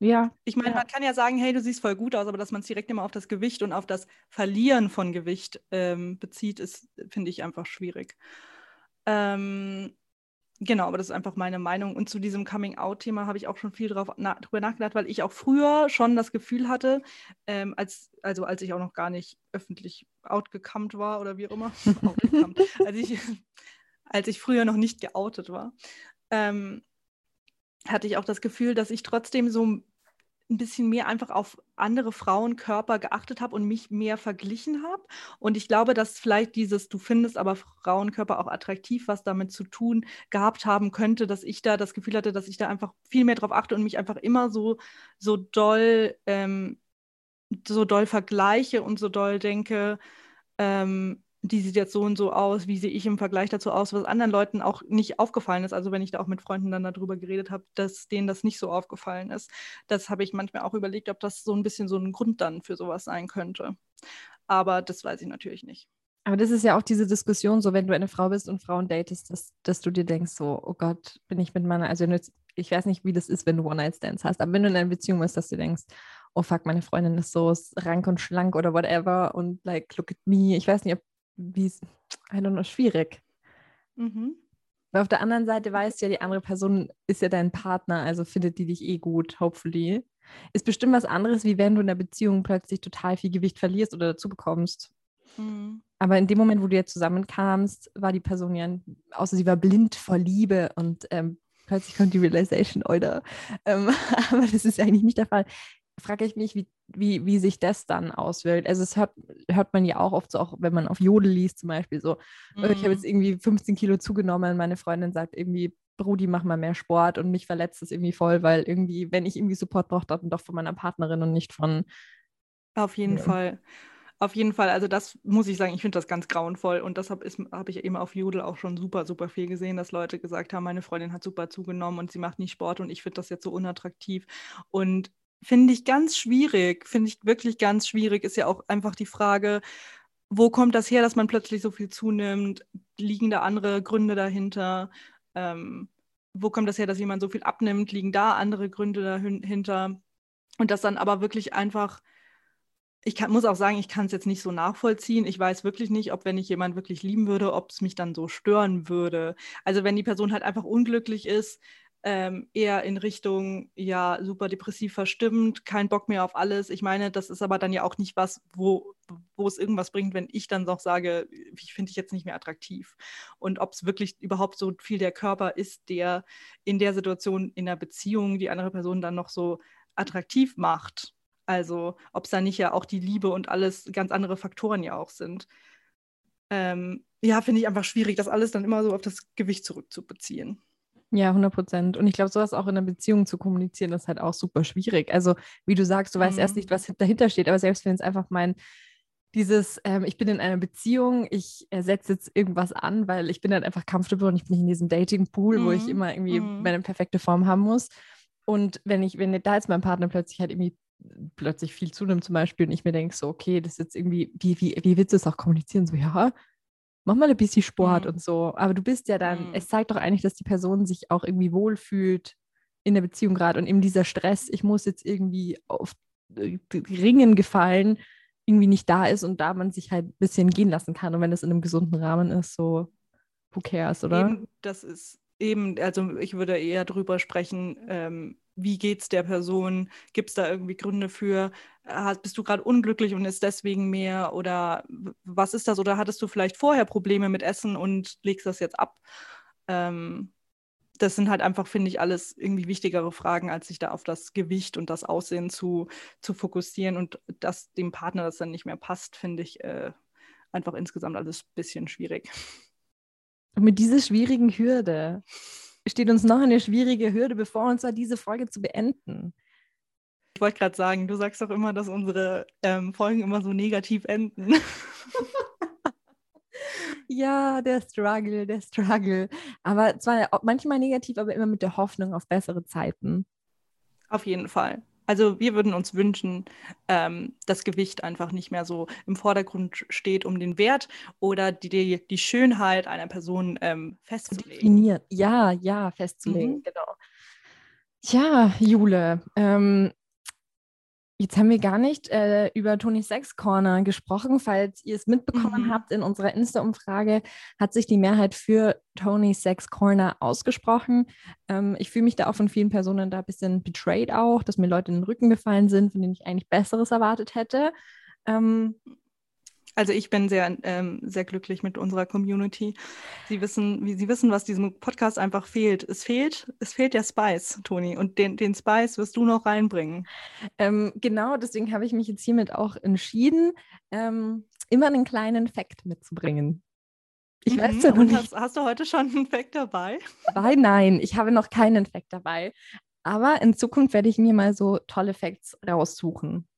ja. Ich meine, Ja. man kann ja sagen, hey, du siehst voll gut aus, aber dass man es direkt immer auf das Gewicht und auf das Verlieren von Gewicht ähm, bezieht, ist, finde ich, einfach schwierig. Ähm, Genau, aber das ist einfach meine Meinung. Und zu diesem Coming-out-Thema habe ich auch schon viel drauf, na, drüber nachgedacht, weil ich auch früher schon das Gefühl hatte, ähm, als, also als ich auch noch gar nicht öffentlich outgecammt war oder wie auch immer, als, ich, als ich früher noch nicht geoutet war, ähm, hatte ich auch das Gefühl, dass ich trotzdem so ein bisschen mehr einfach auf andere Frauenkörper geachtet habe und mich mehr verglichen habe. Und ich glaube, dass vielleicht dieses, du findest aber Frauenkörper auch attraktiv, was damit zu tun gehabt haben könnte, dass ich da das Gefühl hatte, dass ich da einfach viel mehr drauf achte und mich einfach immer so, so doll, ähm, so doll vergleiche und so doll denke, ähm, die sieht jetzt so und so aus, wie sehe ich im Vergleich dazu aus, was anderen Leuten auch nicht aufgefallen ist. Also wenn ich da auch mit Freunden dann darüber geredet habe, dass denen das nicht so aufgefallen ist. Das habe ich manchmal auch überlegt, ob das so ein bisschen so ein Grund dann für sowas sein könnte. Aber das weiß ich natürlich nicht. Aber das ist ja auch diese Diskussion, so wenn du eine Frau bist und Frauen datest, dass, dass du dir denkst, so, oh Gott, bin ich mit meiner, also ich weiß nicht, wie das ist, wenn du One-Night-Stands hast, aber wenn du in einer Beziehung bist, dass du denkst, oh fuck, meine Freundin ist so rank und schlank oder whatever und like, look at me. Ich weiß nicht, ob wie es, I don't know, schwierig. Mhm. Weil auf der anderen Seite weißt du ja, die andere Person ist ja dein Partner, also findet die dich eh gut, hopefully. Ist bestimmt was anderes, wie wenn du in der Beziehung plötzlich total viel Gewicht verlierst oder dazu bekommst. Mhm. Aber in dem Moment, wo du jetzt zusammenkamst, war die Person ja, außer sie war blind vor Liebe und ähm, plötzlich kommt die Realization, oder? Ähm, aber das ist eigentlich nicht der Fall frage ich mich, wie, wie, wie sich das dann auswirkt. Also es hört, hört man ja auch oft so, auch wenn man auf Jodel liest zum Beispiel, so, mhm. ich habe jetzt irgendwie 15 Kilo zugenommen, meine Freundin sagt irgendwie, Brudi, mach mal mehr Sport und mich verletzt es irgendwie voll, weil irgendwie, wenn ich irgendwie Support brauche, dann doch von meiner Partnerin und nicht von... Auf jeden ja. Fall. Auf jeden Fall, also das muss ich sagen, ich finde das ganz grauenvoll und deshalb habe ich eben auf Jodel auch schon super, super viel gesehen, dass Leute gesagt haben, meine Freundin hat super zugenommen und sie macht nicht Sport und ich finde das jetzt so unattraktiv. Und Finde ich ganz schwierig, finde ich wirklich ganz schwierig. Ist ja auch einfach die Frage, wo kommt das her, dass man plötzlich so viel zunimmt? Liegen da andere Gründe dahinter? Ähm, wo kommt das her, dass jemand so viel abnimmt? Liegen da andere Gründe dahinter? Und das dann aber wirklich einfach, ich kann, muss auch sagen, ich kann es jetzt nicht so nachvollziehen. Ich weiß wirklich nicht, ob wenn ich jemanden wirklich lieben würde, ob es mich dann so stören würde. Also wenn die Person halt einfach unglücklich ist, ähm, eher in Richtung, ja, super depressiv verstimmt, kein Bock mehr auf alles. Ich meine, das ist aber dann ja auch nicht was, wo, wo es irgendwas bringt, wenn ich dann noch sage, ich finde ich jetzt nicht mehr attraktiv. Und ob es wirklich überhaupt so viel der Körper ist, der in der Situation in der Beziehung die andere Person dann noch so attraktiv macht. Also ob es da nicht ja auch die Liebe und alles ganz andere Faktoren ja auch sind. Ähm, ja, finde ich einfach schwierig, das alles dann immer so auf das Gewicht zurückzubeziehen. Ja, 100 Prozent. Und ich glaube, sowas auch in einer Beziehung zu kommunizieren, ist halt auch super schwierig. Also, wie du sagst, du weißt erst nicht, mhm. was dahinter steht, aber selbst wenn es einfach mein, dieses, ähm, ich bin in einer Beziehung, ich ersetze jetzt irgendwas an, weil ich bin halt einfach comfortable und ich bin nicht in diesem Dating-Pool, mhm. wo ich mhm. immer irgendwie mhm. meine perfekte Form haben muss. Und wenn ich, wenn da jetzt mein Partner plötzlich halt irgendwie plötzlich viel zunimmt zum Beispiel und ich mir denke so, okay, das ist jetzt irgendwie, wie, wie, wie willst du es auch kommunizieren? So, ja, mach mal ein bisschen Sport mhm. und so. Aber du bist ja dann, mhm. es zeigt doch eigentlich, dass die Person sich auch irgendwie wohlfühlt in der Beziehung gerade und eben dieser Stress, ich muss jetzt irgendwie auf äh, Ringen gefallen, irgendwie nicht da ist und da man sich halt ein bisschen gehen lassen kann. Und wenn das in einem gesunden Rahmen ist, so, who cares, oder? Eben, das ist eben, also ich würde eher drüber sprechen, ähm, wie geht es der Person? Gibt es da irgendwie Gründe für? bist du gerade unglücklich und ist deswegen mehr? Oder was ist das? Oder hattest du vielleicht vorher Probleme mit Essen und legst das jetzt ab? Ähm, das sind halt einfach, finde ich, alles irgendwie wichtigere Fragen, als sich da auf das Gewicht und das Aussehen zu, zu fokussieren und dass dem Partner das dann nicht mehr passt, finde ich äh, einfach insgesamt alles ein bisschen schwierig. Mit dieser schwierigen Hürde steht uns noch eine schwierige Hürde bevor, und zwar diese Folge zu beenden. Ich wollte gerade sagen, du sagst doch immer, dass unsere ähm, Folgen immer so negativ enden. ja, der Struggle, der Struggle. Aber zwar manchmal negativ, aber immer mit der Hoffnung auf bessere Zeiten. Auf jeden Fall. Also wir würden uns wünschen, ähm, dass Gewicht einfach nicht mehr so im Vordergrund steht, um den Wert oder die, die Schönheit einer Person ähm, festzulegen. Definieren. Ja, ja, festzulegen, mhm. genau. Ja, Jule, ähm, Jetzt haben wir gar nicht äh, über Tony Sex Corner gesprochen. Falls ihr es mitbekommen Mhm. habt, in unserer Insta-Umfrage hat sich die Mehrheit für Tony Sex Corner ausgesprochen. Ähm, ich fühle mich da auch von vielen Personen da ein bisschen betrayed auch, dass mir Leute in den Rücken gefallen sind, von denen ich eigentlich Besseres erwartet hätte. Ähm, Also ich bin sehr, ähm, sehr glücklich mit unserer Community. Sie wissen, wie Sie wissen, was diesem Podcast einfach fehlt. Es fehlt, es fehlt der Spice, Toni. Und den, den Spice wirst du noch reinbringen. ähm, genau, deswegen habe ich mich jetzt hiermit auch entschieden, ähm, immer einen kleinen Fact mitzubringen. Ich weiß Mhm. ja noch Und nicht, hast, hast du heute schon einen Fact dabei? dabei. Nein, ich habe noch keinen Fact dabei. Aber in Zukunft werde ich mir mal so tolle Facts raussuchen.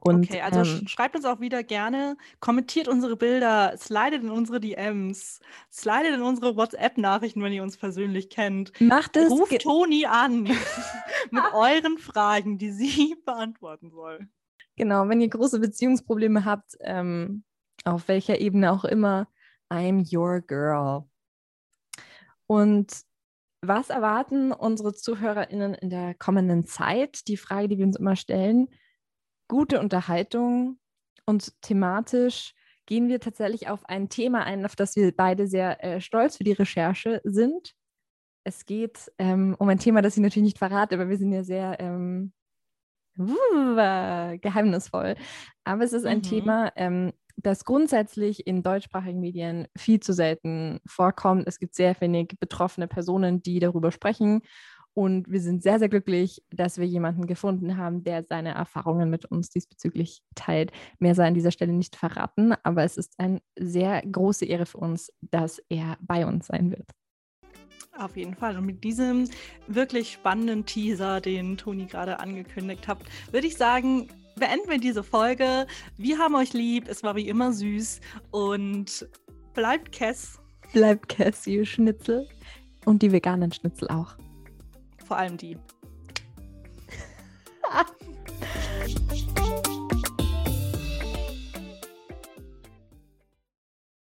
Und, okay, also ähm, sch- schreibt uns auch wieder gerne, kommentiert unsere Bilder, slidet in unsere DMs, slidet in unsere WhatsApp-Nachrichten, wenn ihr uns persönlich kennt. macht es. Ruft Toni an mit euren Fragen, die sie beantworten soll. Genau, wenn ihr große Beziehungsprobleme habt, ähm, auf welcher Ebene auch immer, I'm your girl. Und was erwarten unsere ZuhörerInnen in der kommenden Zeit? Die Frage, die wir uns immer stellen. Gute Unterhaltung und thematisch gehen wir tatsächlich auf ein Thema ein, auf das wir beide sehr äh, stolz für die Recherche sind. Es geht ähm, um ein Thema, das ich natürlich nicht verrate, aber wir sind ja sehr ähm, uh, geheimnisvoll. Aber es ist ein Mhm. Thema, ähm, das grundsätzlich in deutschsprachigen Medien viel zu selten vorkommt. Es gibt sehr wenig betroffene Personen, die darüber sprechen. Und wir sind sehr, sehr glücklich, dass wir jemanden gefunden haben, der seine Erfahrungen mit uns diesbezüglich teilt. Mehr sei an dieser Stelle nicht verraten, aber es ist eine sehr große Ehre für uns, dass er bei uns sein wird. Auf jeden Fall. Und mit diesem wirklich spannenden Teaser, den Toni gerade angekündigt hat, würde ich sagen, beenden wir diese Folge. Wir haben euch lieb. Es war wie immer süß. Und bleibt Kess. Bleibt Cassie Schnitzel und die veganen Schnitzel auch. Vor allem die.